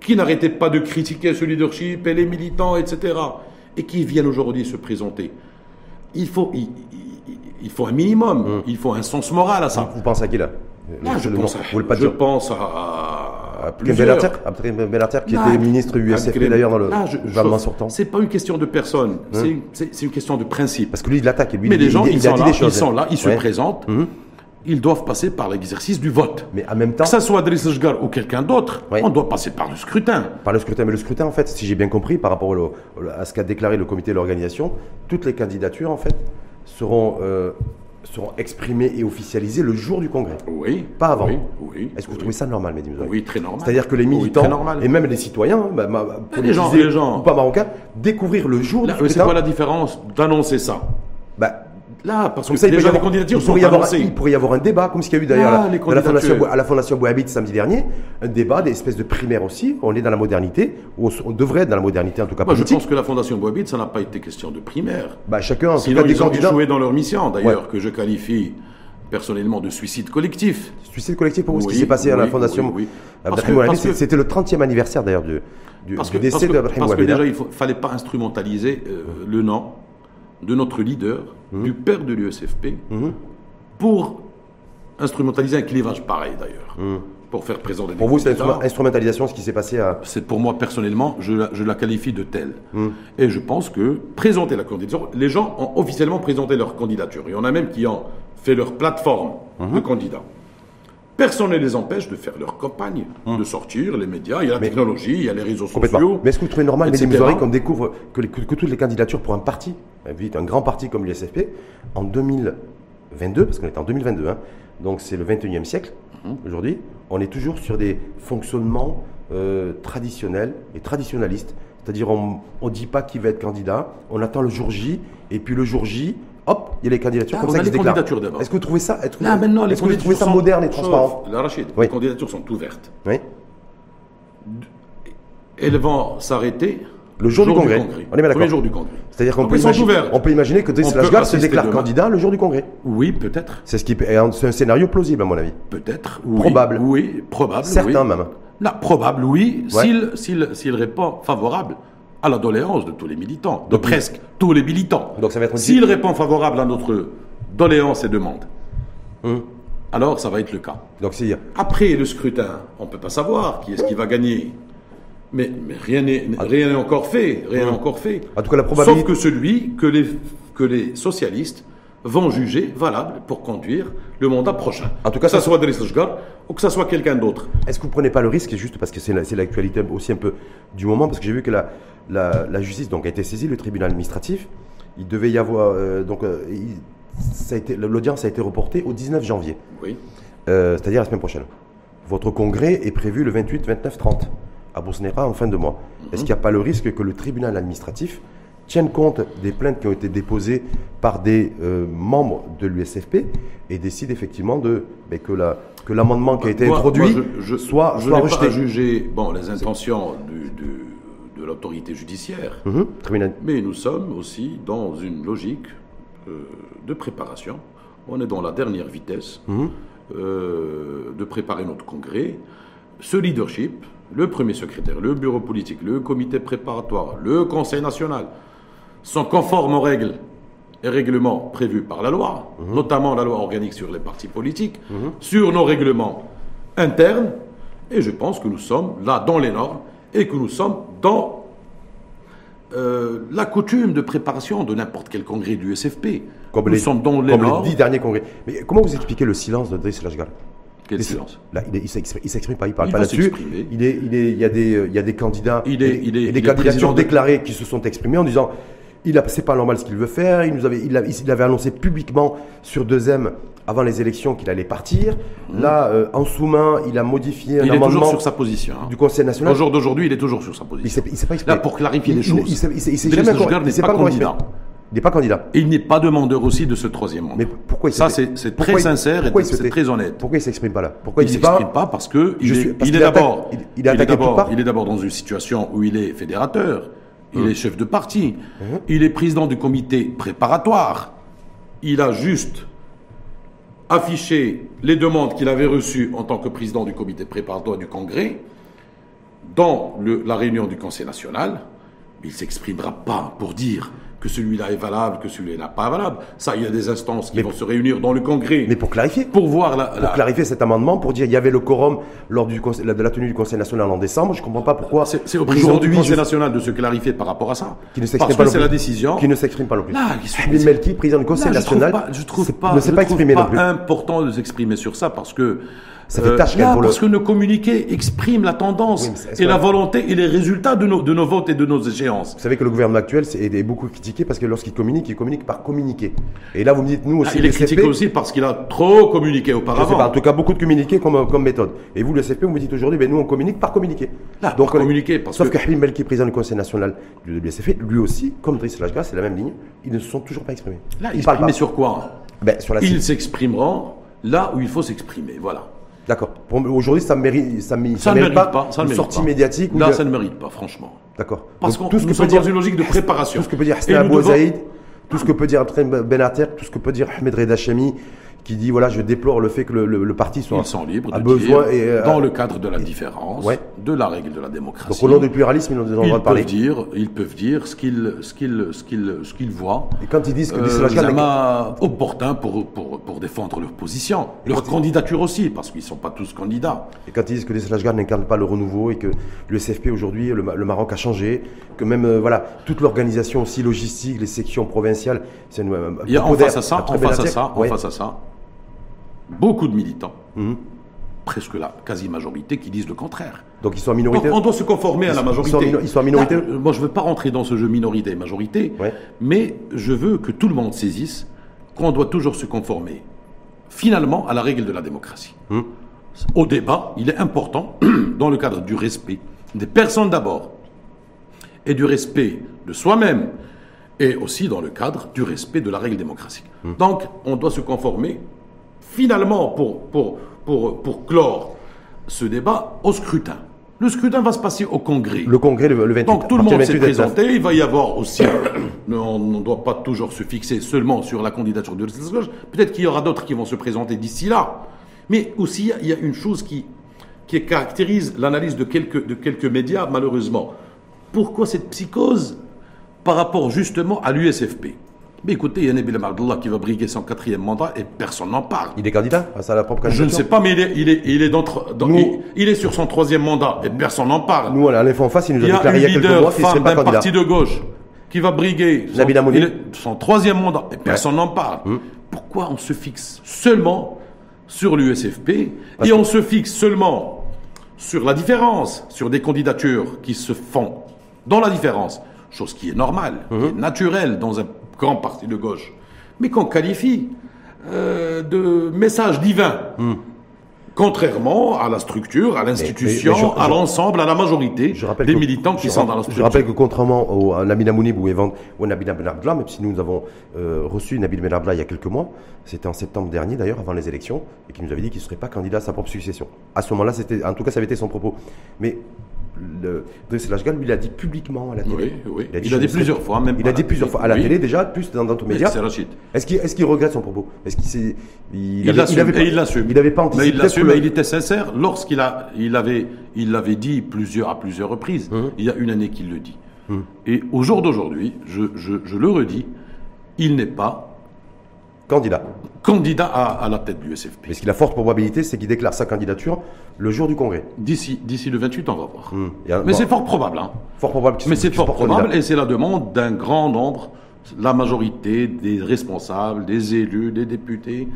qui n'arrêtaient pas de critiquer ce leadership et les militants, etc., et qui viennent aujourd'hui se présenter. Il faut, il, il- il faut un minimum, il faut un sens moral à ça. Vous pensez à qui là? Là, Le- je, pense à, je pense à, Abdelkrim Benater, qui Là, était ministre USFP d'ailleurs dans le gouvernement je- sortant. C'est pas une question de personne, c'est une- c'est une question de principe. Parce que lui, il l'attaque et lui, Mais il, les gens, il- ils, il sont là, des ils sont là, ils se Ouais. présentent, ils doivent passer par l'exercice du vote. Mais en même temps, Que ça soit Driss Jgar ou quelqu'un d'autre, on doit passer par le scrutin. par le scrutin, mais le scrutin, en fait, si j'ai bien compris, par rapport au- à ce qu'a déclaré le comité de l'organisation, toutes les candidatures, en fait, seront, euh, seront exprimées et officialisées le jour du congrès. Oui. Pas avant. Oui, oui. Est-ce que vous oui. trouvez ça normal, Mehdi Oui, très normal. C'est-à-dire que les Oui, militants normal. et même les citoyens, hein, bah, bah, les gens- politisés les gens- ou pas marocains, découvrir le jour Là, du c'est quoi la différence d'annoncer ça? Bah, Là, parce que ça, il déjà les candidatures il sont pourrait y avoir, il pourrait y avoir un débat, comme ce qu'il y a eu d'ailleurs Ah, à, la- Fondation, à la Fondation Bouhabit samedi dernier, un débat, des espèces de primaires aussi. On est dans la modernité, ou on, on devrait être dans la modernité en tout cas Moi, je politique. pense que la Fondation Boabit, ça n'a pas été question de primaire. Bah, chacun, en tout Sinon, cas, des ont candidats. échoué dans leur mission, d'ailleurs, Ouais. que je qualifie personnellement de suicide collectif. Suicide collectif pour vous, ce qui s'est passé à la Fondation oui, C'était le 30e anniversaire d'ailleurs du, du, Parce du que, décès parce que- parce déjà, il ne fallait pas instrumentaliser euh, le nom de notre leader, Mmh. du père de l'USFP, pour instrumentaliser un clivage pareil d'ailleurs. Mmh. pour faire présenter des Pour vous, c'est candidats. instrumentalisation ce qui s'est passé à. C'est pour moi personnellement, je la, je la qualifie de telle. Et je pense que présenter la candidature, les gens ont officiellement présenté leur candidature. Il y en a même qui ont fait leur plateforme de candidats. Personne ne les empêche de faire leur campagne, de sortir, les médias, il y a la technologie, il y a les réseaux sociaux. Mais est-ce que vous trouvez normal. Mesdames qu'on découvre que, les- que- que toutes les candidatures pour un parti, vite, un grand parti comme l'USFP, en 2022, parce qu'on est en 2022, hein, donc c'est le 21e siècle Mhm. aujourd'hui, on est toujours sur des fonctionnements euh, traditionnels et traditionnalistes. C'est-à-dire, on ne dit pas qui va être candidat, on attend le jour J, et puis le jour J, hop, il y a les candidatures Ah, comme on ça a qui les se déclarent. candidatures d'abord. Est-ce que vous trouvez ça être, Là, maintenant, les Est-ce que vous trouvez ça sont- moderne et Sauf, transparent La Rachid, Oui. les candidatures sont ouvertes. Oui. Elles vont s'arrêter Le jour du congrès. On est bien d'accord. Premier jour du congrès. C'est-à-dire qu'on Donc, peut, ils sont imaginer- ouverts. on peut imaginer que Driss On peut se assister déclare demain. candidat le jour du congrès. Oui, peut-être. C'est ce qui est un, c'est un scénario plausible à mon avis. Peut-être. oui. Probable. Oui, probable. Certains oui. même. Non, probable, oui, s'il, s'il répond favorable à la doléance de tous les militants, de presque tous les militants. Donc ça va être une- S'il répond favorable à notre doléance et demande, Hum. alors ça va être le cas. Donc c'est Après le scrutin, on ne peut pas savoir qui est-ce qui va gagner. Mais, mais rien n'est rien n'est encore fait. Rien n'est encore fait. En tout cas, la probabilité- Sauf que celui que les, que les socialistes vont juger valable pour conduire le mandat prochain. En tout cas, que ça soit Driss ou que ça soit quelqu'un d'autre. Est-ce que vous prenez pas le risque, juste parce que c'est la- c'est l'actualité aussi un peu du moment, parce que j'ai vu que la, la, la justice donc, a été saisie, le tribunal administratif, il devait y avoir, euh, donc euh, l'audience a été reportée au 19 janvier, Oui. euh, c'est-à-dire la semaine prochaine. Votre congrès est prévu le 28, 29, 30 à Bosnera en fin de mois. Est-ce qu'il n'y a pas le risque que le tribunal administratif tienne compte des plaintes qui ont été déposées par des euh, membres de l'USFP et décide effectivement de, ben, que la- que l'amendement qui a été Moi- introduit moi, je, je- soit, je soit rejeté pas juger bon, les intentions du- du- de l'autorité judiciaire, Mhm, mais nous sommes aussi dans une logique euh, de préparation. On est dans la dernière vitesse Mhm. euh, de préparer notre congrès. Ce leadership, le premier secrétaire, le bureau politique, le comité préparatoire, le conseil national, sont conformes aux règles et règlements prévus par la loi, notamment la loi organique sur les partis politiques, sur nos règlements internes, et je pense que nous sommes là dans les normes et que nous sommes dans euh, la coutume de préparation de n'importe quel congrès du SFP. Comme nous les, sommes dans les comme normes. les dix derniers congrès. Mais comment vous expliquez le silence de Driss Lashgar Quel silence? Là, il il s'exprime pas, il parle Il pas là-dessus. Il est, il est, il y a des, il y a des candidats, Il est- il est- et des il est candidatures président de- déclarées qui se sont exprimées en disant, il a, c'est pas normal ce qu'il veut faire. Il nous avait, il, a- il avait annoncé publiquement sur 2M avant les élections qu'il allait partir. Là, euh, en sous-main, il a modifié un Mmh. Il est toujours sur sa position. hein. du Conseil Au national. jour d'aujourd'hui, il est toujours sur sa position. il s'est pas. Là, pour clarifier les il- choses. il s'est- il s'est- jamais encore- n'est pas candidat. Il n'est pas candidat. Et il n'est pas demandeur aussi de ce troisième mandat. Mais pourquoi il Ça, c'est très sincère et c'est très honnête. Pourquoi il s'exprime pas là? Pourquoi il, ne s'exprime pas parce que il est, d'abord, il est d'abord dans une situation où il est fédérateur, il Hum. est chef de parti, il est président du comité préparatoire. Il a juste affiché les demandes qu'il avait reçues en tant que président du comité préparatoire du Congrès dans le- la réunion du Conseil national. Il ne s'exprimera pas pour dire que celui-là est valable, que celui-là n'est pas valable. Ça, il y a des instances qui Mais- vont se réunir dans le Congrès Mais pour clarifier. pour voir la, pour la- clarifier cet amendement, pour dire il y avait le quorum lors du conseil- de la tenue du Conseil national en décembre. Je ne comprends pas pourquoi C'est au président du Conseil national de se clarifier par rapport à ça. qui ne s'exprime pas c'est plus. la décision. Qui ne s'exprime pas non plus. Habib Melki, président du Conseil Là, je trouve national, pas- je trouve pas, ne s'est je pas trouve exprimé pas non plus. important de s'exprimer sur ça parce que Ça fait tâche, quand même, là, le- parce que nos communiqués expriment la tendance Oui, et la volonté et les résultats de nos, de nos votes et de nos échéances. Vous savez que le gouvernement actuel est, beaucoup critiqué parce que lorsqu'il communique, il communique par communiquer. Et là, vous me dites, nous Ah, aussi, il est critiqué aussi parce qu'il a trop communiqué je sais auparavant. pas, en tout cas, beaucoup de communiquer comme, comme méthode. Et vous, le CFP, vous me dites aujourd'hui, ben, nous, on communique par communiquer. Là, par on- communiquer, parce Sauf que- que Habib Melki, président du Conseil national de l'USFP, lui aussi, comme Driss Lashgar, c'est la même ligne, ils ne se sont toujours pas exprimés. Là, ils il parlent pas. sur quoi? Ben, sur la Ils s'exprimeront là où il faut s'exprimer. Voilà. D'accord. Aujourd'hui, ça ne mérite, ça, mé- Ça, ne mérite pas. Ça une mérite sortie pas. médiatique. de- ça ne mérite pas, franchement. D'accord. Parce qu'on nous peut sommes dire- dans une logique de préparation. Tout ce que peut dire Hassan Abou devons- tout ce que peut dire Ben Atter, tout ce que peut dire Ahmed Reda Chemi, qui dit voilà, je déplore le fait que le, le, parti soit ils sont libres a de besoin dire, et, euh, dans le cadre de la différence, Ouais. de la règle de la démocratie. donc au nom du pluralisme, ils ont le droit de parler. peuvent dire, ils peuvent dire ce qu'ils, ce qu'ils, ce qu'ils, ce qu'ils voient. Et quand ils disent que euh, n'est- vraiment opportun pour, pour, pour défendre leur position, leur candidature aussi, parce qu'ils ne sont pas tous candidats. Et quand ils disent que les Slashgard n'incarnent pas le renouveau et que l'USFP aujourd'hui, le, le Maroc a changé, que même euh, voilà toute l'organisation aussi logistique, les sections provinciales, c'est une, un Il y a, en face à ça, en face à ça, en face à ça, beaucoup de militants, Mhm. presque la quasi-majorité, qui disent le contraire. Donc ils sont en Donc, minorité. on doit se conformer à la majorité. ils sont en mino- ils sont en minorité Là, moi, je ne veux pas rentrer dans ce jeu minorité-majorité, Ouais. mais je veux que tout le monde saisisse qu'on doit toujours se conformer, finalement, à la règle de la démocratie. Hmm. Au débat, il est important, dans le cadre du respect des personnes d'abord, et du respect de soi-même, et aussi dans le cadre du respect de la règle démocratique. Hmm. Donc, on doit se conformer, finalement, pour, pour, pour, pour clore ce débat, au scrutin. Le scrutin va se passer au Congrès. Le congrès le, le 28. Donc tout le monde s'est 28 29. présenté. Il va y avoir aussi. on ne doit pas toujours se fixer seulement sur la candidature de Leslie Peut-être qu'il y aura d'autres qui vont se présenter d'ici là. Mais aussi, il y a une chose qui, qui caractérise l'analyse de quelques, de quelques médias, malheureusement. Pourquoi cette psychose par rapport justement à l'USFP Mais écoutez, il y a Nabil Abdullah qui va briguer son quatrième mandat et personne n'en parle. Il est candidat à sa propre Je ne candidature sais pas, mais il est, il est, il est, dans, dans- Nous- il, il est sur son troisième mandat et personne n'en parle. Nous, à l'info en face, il nous a a déclaré il y a quelques leader mois qu'il serait pas candidat. parti de gauche qui va briguer son, est- troisième mandat et personne n'en parle. Hum. Pourquoi on se fixe seulement sur l'USFP et on se fixe seulement sur la différence, sur des candidatures qui se font dans la différence, chose qui est normale, Hum. qui est naturelle dans un grand parti de gauche, mais qu'on qualifie euh, de message divin. Hum. Contrairement à la structure, à l'institution, je- à je- l'ensemble, à la majorité Je rappelle des que- militants qui je sont dans la Je structure. rappelle que contrairement au, à Nabil Amounib ou, ou Nabil Ben Abdallah, même si nous avons euh, reçu Nabil Ben Abdallah il y a quelques mois, c'était en septembre dernier d'ailleurs, avant les élections, et qui nous avait dit qu'il ne serait pas candidat à sa propre succession. À ce moment-là, c'était, en tout cas, ça avait été son propos. Mais le, Driss Ajgal, lui, il a dit publiquement à la télé. Oui, oui. Il a dit, Il a dit plusieurs fois, même Il a dit la plusieurs fois à la Oui. télé déjà, plus dans d'autres médias. C'est Rachid. Est-ce qu'il, est-ce qu'il regrette son propos? Est-ce qu'il s'est, il, Il l'assume, il l'assume. Il n'avait pas Mais anticipé. il l'assume, que il était sincère lorsqu'il a, il avait, il l'avait dit plusieurs, à plusieurs reprises. Hum. Il y a une année qu'il le dit. Et au jour d'aujourd'hui, je, je, je le redis, il n'est pas le candidat. candidat à, à la tête du SFP. Mais ce qu'il a forte probabilité, c'est qu'il déclare sa candidature le jour du congrès. D'ici, d'ici le 28, on va voir. A- Mais bon, c'est fort probable. Hein. fort probable Mais c'est fort probable candidat. et c'est la demande d'un grand nombre, la majorité des responsables, des élus, des députés,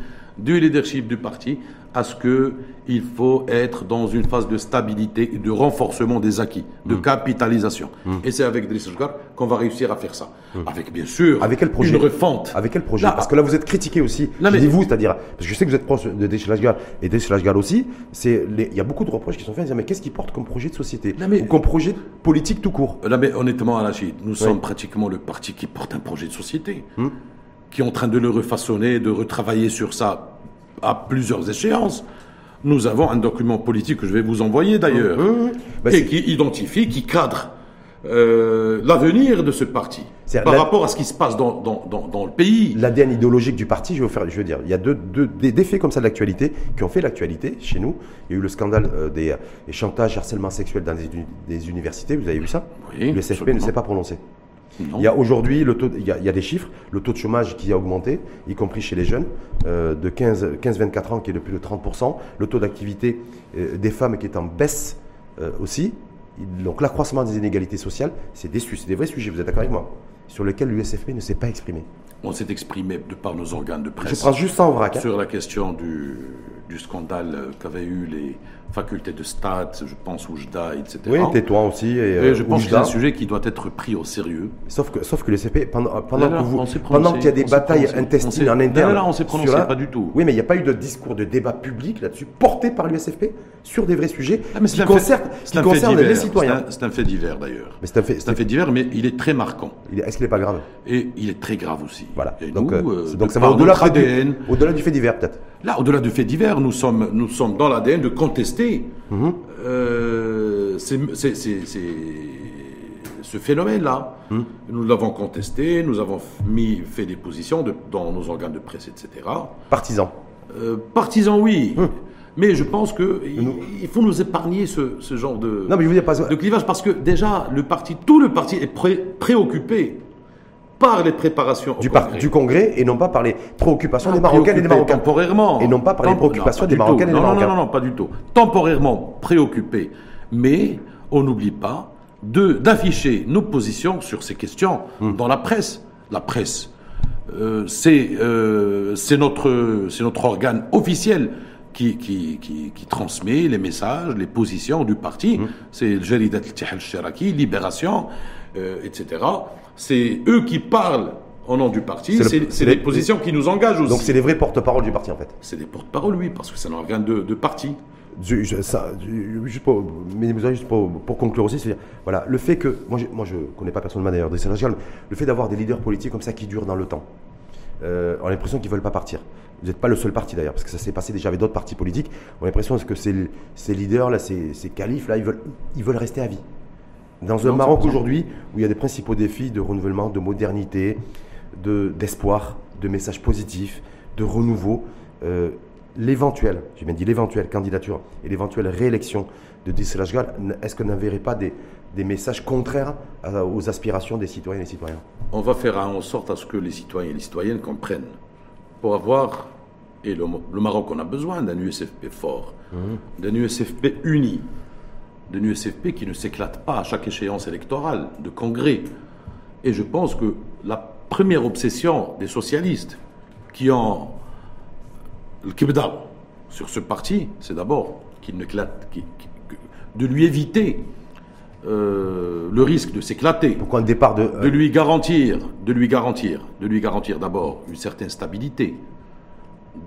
du leadership du parti, à ce que il faut être dans une phase de stabilité et de renforcement des acquis, de Mm. capitalisation. Et c'est avec Driss qu'on va réussir à faire ça. Avec bien sûr. Avec quel projet une refonte. Avec quel projet Là, Parce que là, vous êtes critiqué aussi. Là, je mais- vous, c'est-à-dire, parce que je sais que vous êtes proche de Deschelashgal et Deschelashgal aussi. Les- il y a beaucoup de reproches qui sont faits. à dire, mais qu'est-ce qu'il porte comme projet de société Là, mais- ou comme projet politique tout court Là, mais honnêtement, Alachid, nous sommes pratiquement le parti qui porte un projet de société, Hmm. Qui est en train de le refaçonner, de retravailler sur ça à plusieurs échéances. Nous avons un document politique que je vais vous envoyer d'ailleurs, bah, et c'est- qui identifie, qui cadre euh, l'avenir de ce parti par la- rapport à ce qui se passe dans, dans, dans, dans le pays. L'ADN idéologique du parti, je vais vous faire, je veux dire, il y a deux, deux- des, des faits comme ça de l'actualité qui ont fait l'actualité chez nous. Il y a eu le scandale euh, des, des chantages, harcèlement sexuel dans des, uni- des universités. Vous avez vu ça? Oui, Le SFP ne s'est pas prononcé. Il y a aujourd'hui, le taux- il y, a, des chiffres, le taux de chômage qui a augmenté, y compris chez les jeunes, euh, de 15 15-24 ans qui est de plus de 30%, le taux d'activité euh, des femmes qui est en baisse euh, aussi. Donc l'accroissement des inégalités sociales, c'est des, des vrais sujets, vous êtes d'accord avec moi, sur lesquels l'USFP ne s'est pas exprimé. On s'est exprimé de par nos organes de Je presse. prends juste ça en vrac. hein. Sur la question du, du scandale qu'avaient eu les facultés de stats, je pense Oujda, etc. Oui, tais-toi aussi. Et, Et euh, je pense que c'est un sujet qui doit être pris au sérieux. Sauf que, sauf que l'USFP, pendant, pendant Là, là, que vous, pendant qu'il y a des batailles intestines en Là, interne. là, on s'est prononcé, pas du tout. Oui, mais il n'y a pas eu de discours de débat public là-dessus, porté par l'USFP sur des vrais sujets Ah, mais qui concernent, qui un les citoyens. C'est un- fait divers d'ailleurs. C'est un fait. Un fait divers, mais il est très marquant. Est-ce qu'il n'est pas grave? Et il est très grave aussi. Voilà. Et donc, nous, euh, euh, donc ça va au-delà du, au-delà du fait divers, peut-être. Là, au-delà du fait divers, nous sommes, nous sommes dans l'ADN de contester Mhm. euh, ce phénomène-là. Mhm. Nous l'avons contesté, nous avons mis, fait des positions de- dans nos organes de presse, etc. Partisans. Euh, partisans, oui. Hum. Mais je pense qu'il il faut nous épargner ce, ce genre de, non, mais je veux dire, pas... de clivage parce que déjà, le parti, tout le parti est préoccupé par les préparations du, congrès. du congrès et non pas par les préoccupations des Marocains et des Marocains. Temporairement. Et non pas par les préoccupations des Marocains et des Marocains. Non, non, non, pas du tout. Temporairement préoccupés. Mais on n'oublie pas d'afficher nos positions sur ces questions hmm. dans la presse. La presse, euh, euh, c'est notre, notre organe officiel qui, qui, qui, qui, transmet les messages, les positions du parti. Hmm. C'est le Jaridat al-Shiraki, Libération, euh, etc. C'est eux qui parlent au nom du parti. C'est les positions qui nous engagent aussi. Donc c'est les vrais porte-parole du parti en fait. C'est des porte-parole, oui, parce que c'est un organe de, de parti. ça, juste pour, mais juste pour, pour conclure aussi, c'est voilà, le fait que, moi je, moi je connais pas personnellement d'ailleurs Driss le fait d'avoir des leaders politiques comme ça qui durent dans le temps, euh, on a l'impression qu'ils veulent pas partir. Vous n'êtes pas le seul parti d'ailleurs, parce que ça s'est passé déjà avec d'autres partis politiques. On a l'impression que ces, ces leaders là, ces, ces califes là, ils veulent, ils veulent rester à vie. Dans un Maroc aujourd'hui où il y a des principaux défis de renouvellement, de modernité, d'espoir, de, messages positifs, de renouveau, euh, l'éventuelle, j'ai bien dit l'éventuelle candidature et l'éventuelle réélection de Disselajgal, est-ce qu'on n'enverrait pas des, des, messages contraires aux aspirations des citoyens et des citoyens On va faire en sorte à ce que les citoyens et les citoyennes comprennent. Pour avoir, et le, Maroc, on a besoin d'un USFP fort, mmh. d'un USFP uni, d'un USFP qui ne s'éclate pas à chaque échéance électorale, de congrès. Et je pense que la première obsession des socialistes qui ont le kibda sur ce parti, c'est d'abord qu'il n'éclate, de lui éviter euh, le risque de s'éclater. Pourquoi un départ de, de lui garantir, de lui garantir, de lui garantir d'abord une certaine stabilité,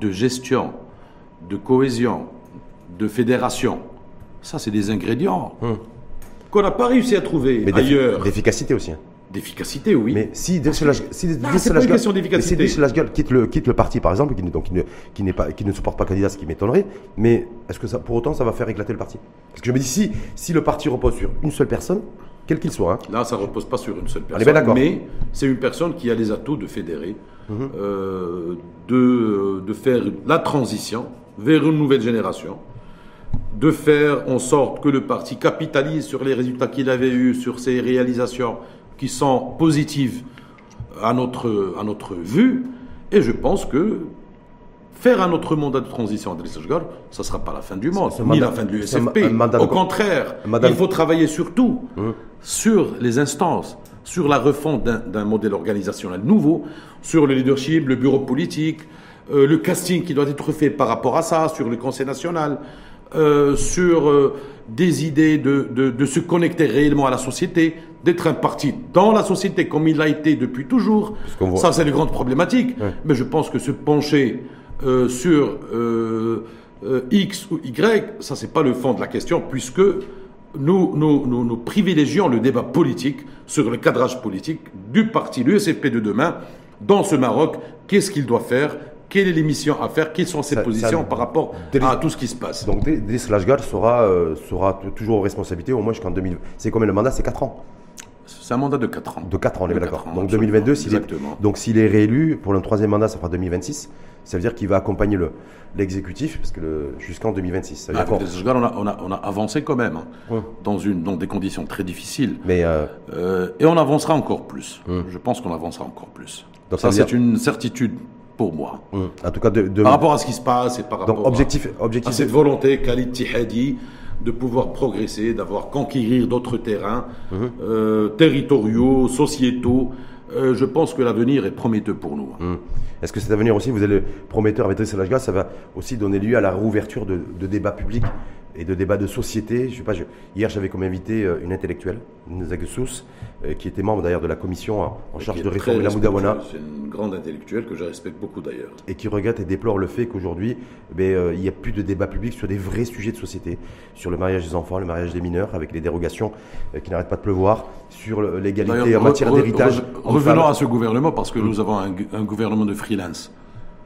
de gestion, de cohésion, de fédération, ça, c'est des ingrédients hum. qu'on n'a pas réussi à trouver ailleurs. D'efficacité aussi. Hein. D'efficacité, oui. Mais si Deschelage si quitte le, quitte le parti, par exemple, qui, donc, qui, ne, qui, n'est pas, qui ne supporte pas candidat, ce qui m'étonnerait, mais est-ce que ça, pour autant ça va faire éclater le parti? Parce que je me dis, si, si le parti repose sur une seule personne, quel qu'il soit. Hein, Là, ça ne repose pas sur une seule personne. mais c'est une personne qui a les atouts de fédérer, mhm. euh, de, de faire la transition vers une nouvelle génération de faire en sorte que le parti capitalise sur les résultats qu'il avait eus, sur ses réalisations qui sont positives à notre, à notre vue. Et je pense que faire un autre mandat de transition à Drissajgar, ça ne sera pas la fin du monde, ni la fin de l'USFP. Au contraire, il faut travailler surtout hum. sur les instances, sur la refonte d'un modèle organisationnel nouveau, sur le leadership, le bureau politique, euh, le casting qui doit être fait par rapport à ça, sur le Conseil national, euh, sur euh, des idées de, de, se connecter réellement à la société, d'être un parti dans la société comme il l'a été depuis toujours. Ça, c'est une grande problématique. Mais je pense que se pencher euh, sur X ou Y, ça, c'est pas le fond de la question, puisque nous, nous, nous, nous, privilégions le débat politique sur le cadrage politique du parti, l'USFP de demain, dans ce Maroc. Qu'est-ce qu'il doit faire quelle est l'émission à faire Quelles sont ses positions par rapport à tout ce qui se passe Donc, Driss Lashgar sera, euh, sera toujours aux responsabilités au moins jusqu'en 2020. C'est combien le mandat C'est 4 ans c'est un mandat de 4 ans. De 4 ans, on est d'accord. Donc 2022, s'il est, donc s'il est réélu pour le troisième mandat, ça fera 2026. Ça veut dire qu'il va accompagner l'exécutif parce que jusqu'en 2026. Ah, on, a, on, a, on, a, avancé quand même hein, dans, une, dans des conditions très difficiles. Mais euh, euh, et on avancera encore plus. Hum. Je pense qu'on avancera encore plus. Donc ça, c'est une certitude pour moi. Hum. En tout cas, de, par rapport à ce qui se passe et par rapport objectif, à, objectif cette volonté Khalid Tihadi de pouvoir progresser, d'avoir conquérir d'autres terrains hum. euh, territoriaux, sociétaux. Euh, je pense que l'avenir est prometteur pour nous. Hum. Est-ce que cet avenir aussi, vous le prometteur avec Driss ça va aussi donner lieu à la réouverture de, de débats publics et de débats de société. Je sais pas, hier j'avais comme invité euh, une intellectuelle, Nzagessous, euh, qui était membre d'ailleurs de la commission en, charge de réformer la Moudawana. C'est une grande intellectuelle que je respecte beaucoup d'ailleurs. Et qui regrette et déplore le fait qu'aujourd'hui, eh euh, il n'y a plus de débat public sur des vrais sujets de société, sur le mariage des enfants, le mariage des mineurs, avec les dérogations qui n'arrêtent pas de pleuvoir, sur l'égalité en matière d'héritage. revenons à ce gouvernement parce que nous avons un, gouvernement de freelance.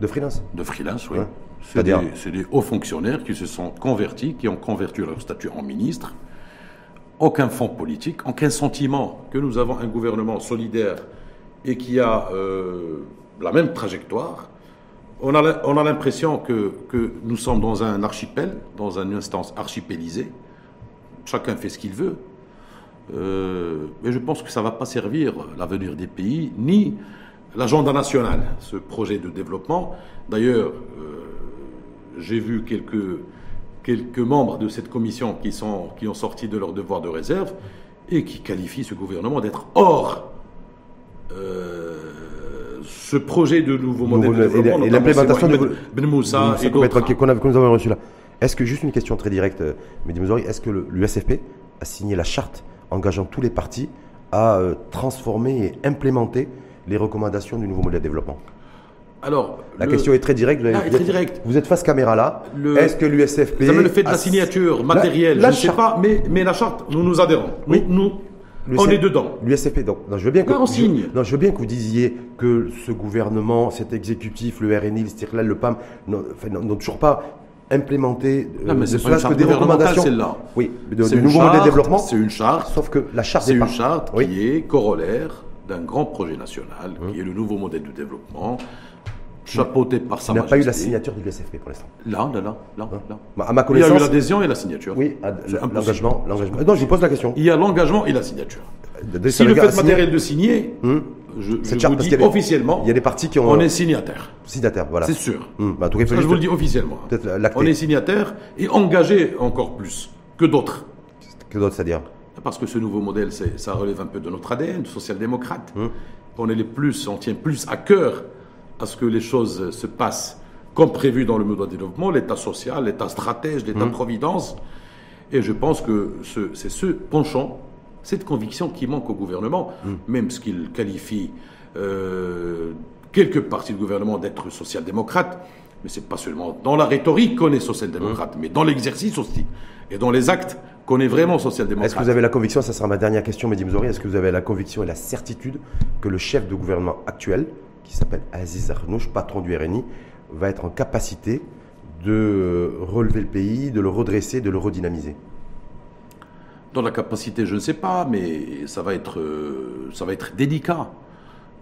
De freelance De freelance, oui. C'est des, hauts fonctionnaires qui se sont convertis, qui ont converti leur statut en ministre. Aucun fonds politique, aucun sentiment que nous avons un gouvernement solidaire et qui a euh, la même trajectoire. On a, on a l'impression que, que nous sommes dans un archipel, dans une instance archipélisée. Chacun fait ce qu'il veut. Euh, mais je pense que ça ne va pas servir l'avenir des pays, ni l'agenda national, ce projet de développement. D'ailleurs, euh, j'ai vu quelques, quelques membres de cette commission qui, sont, qui ont sorti de leur devoir de réserve et qui qualifient ce gouvernement d'être hors euh, ce projet de nouveau modèle de développement. Et, l'implémentation de Ben Moussa et d'autres. Que nous avons reçu là. Est-ce que, juste une question très directe, Mehdi Mouzori, est-ce que l'USFP a signé la charte engageant tous les partis à euh, transformer et implémenter les recommandations du nouveau modèle de développement alors, la question est très directe. Vous, ah, êtes, vous êtes face caméra là. Est-ce que l'USFP. Le fait de la signature matérielle, je ne sais pas, mais, mais la charte, nous nous adhérons. Oui. Nous, on est dedans. L'USFP, donc, je veux bien que, on signe. non, je veux bien que vous disiez que ce gouvernement, cet exécutif, le RNI, le STIRLEL, le PAM, n'ont toujours pas implémenté euh, non, mais c'est pas des recommandations celle-là. Oui, de, nouveau modèle de développement. C'est une charte. Sauf que la charte C'est une charte qui est corollaire d'un grand projet national, qui hum. est le nouveau modèle de développement, chapeauté par sa Il n'a pas eu la signature du SFP pour l'instant. Là, là, là, là, là. Bah, à ma connaissance, il y a eu l'adhésion et la signature. Oui, l'engagement, l'engagement. Non, je vous pose la question. Il y a l'engagement et la signature. si le fait matériel de signer, hum. je, je vous dis officiellement, il y a des partis qui ont. On est signataire. Signataire, voilà. C'est sûr. Hum. Bah, tout cas, Ça, je vous le dis officiellement. On est signataire et engagé encore plus que d'autres. Que d'autres, c'est-à-dire Parce que ce nouveau modèle, ça relève un peu de notre ADN, social-démocrate. On est les plus, on tient plus à cœur à ce que les choses se passent comme prévu dans le mode de développement, l'État social, l'État stratège, l'État-providence. Mmh. Et je pense que c'est ce penchant, cette conviction qui manque au gouvernement, mmh. même ce qu'il qualifie euh, quelques parties du gouvernement d'être social-démocrate. Mais c'est pas seulement dans la rhétorique qu'on est social-démocrate, mmh. mais dans l'exercice aussi. Et dans les actes qu'on est vraiment social-démocrate. Est-ce que vous avez la conviction, ça sera ma dernière question, Mehdi Mouzori, est-ce que vous avez la conviction et la certitude que le chef de gouvernement actuel, qui s'appelle Aziz Arnouch, patron du RNI, va être en capacité de relever le pays, de le redresser, de le redynamiser? Dans la capacité, je ne sais pas, mais ça va être, euh, ça va être délicat.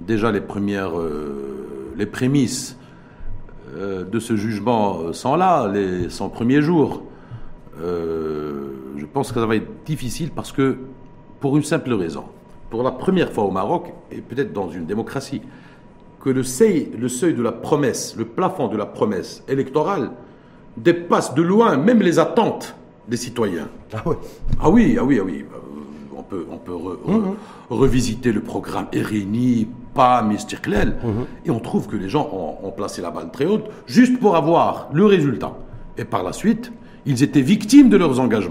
Déjà, les premières, euh, les prémices euh, de ce jugement sont là, les 100 premiers jours. je pense que ça va être difficile parce que, pour une simple raison, pour la première fois au Maroc, et peut-être dans une démocratie, que le seuil, le seuil de la promesse, le plafond de la promesse électorale dépasse de loin même les attentes des citoyens. Ah oui, ah oui, ah oui. Ah oui. On peut, on peut mhm. revisiter le programme RNI, PAM et mhm. et on trouve que les gens ont placé la balle très haute juste pour avoir le résultat. Et par la suite, ils étaient victimes de leurs engagements.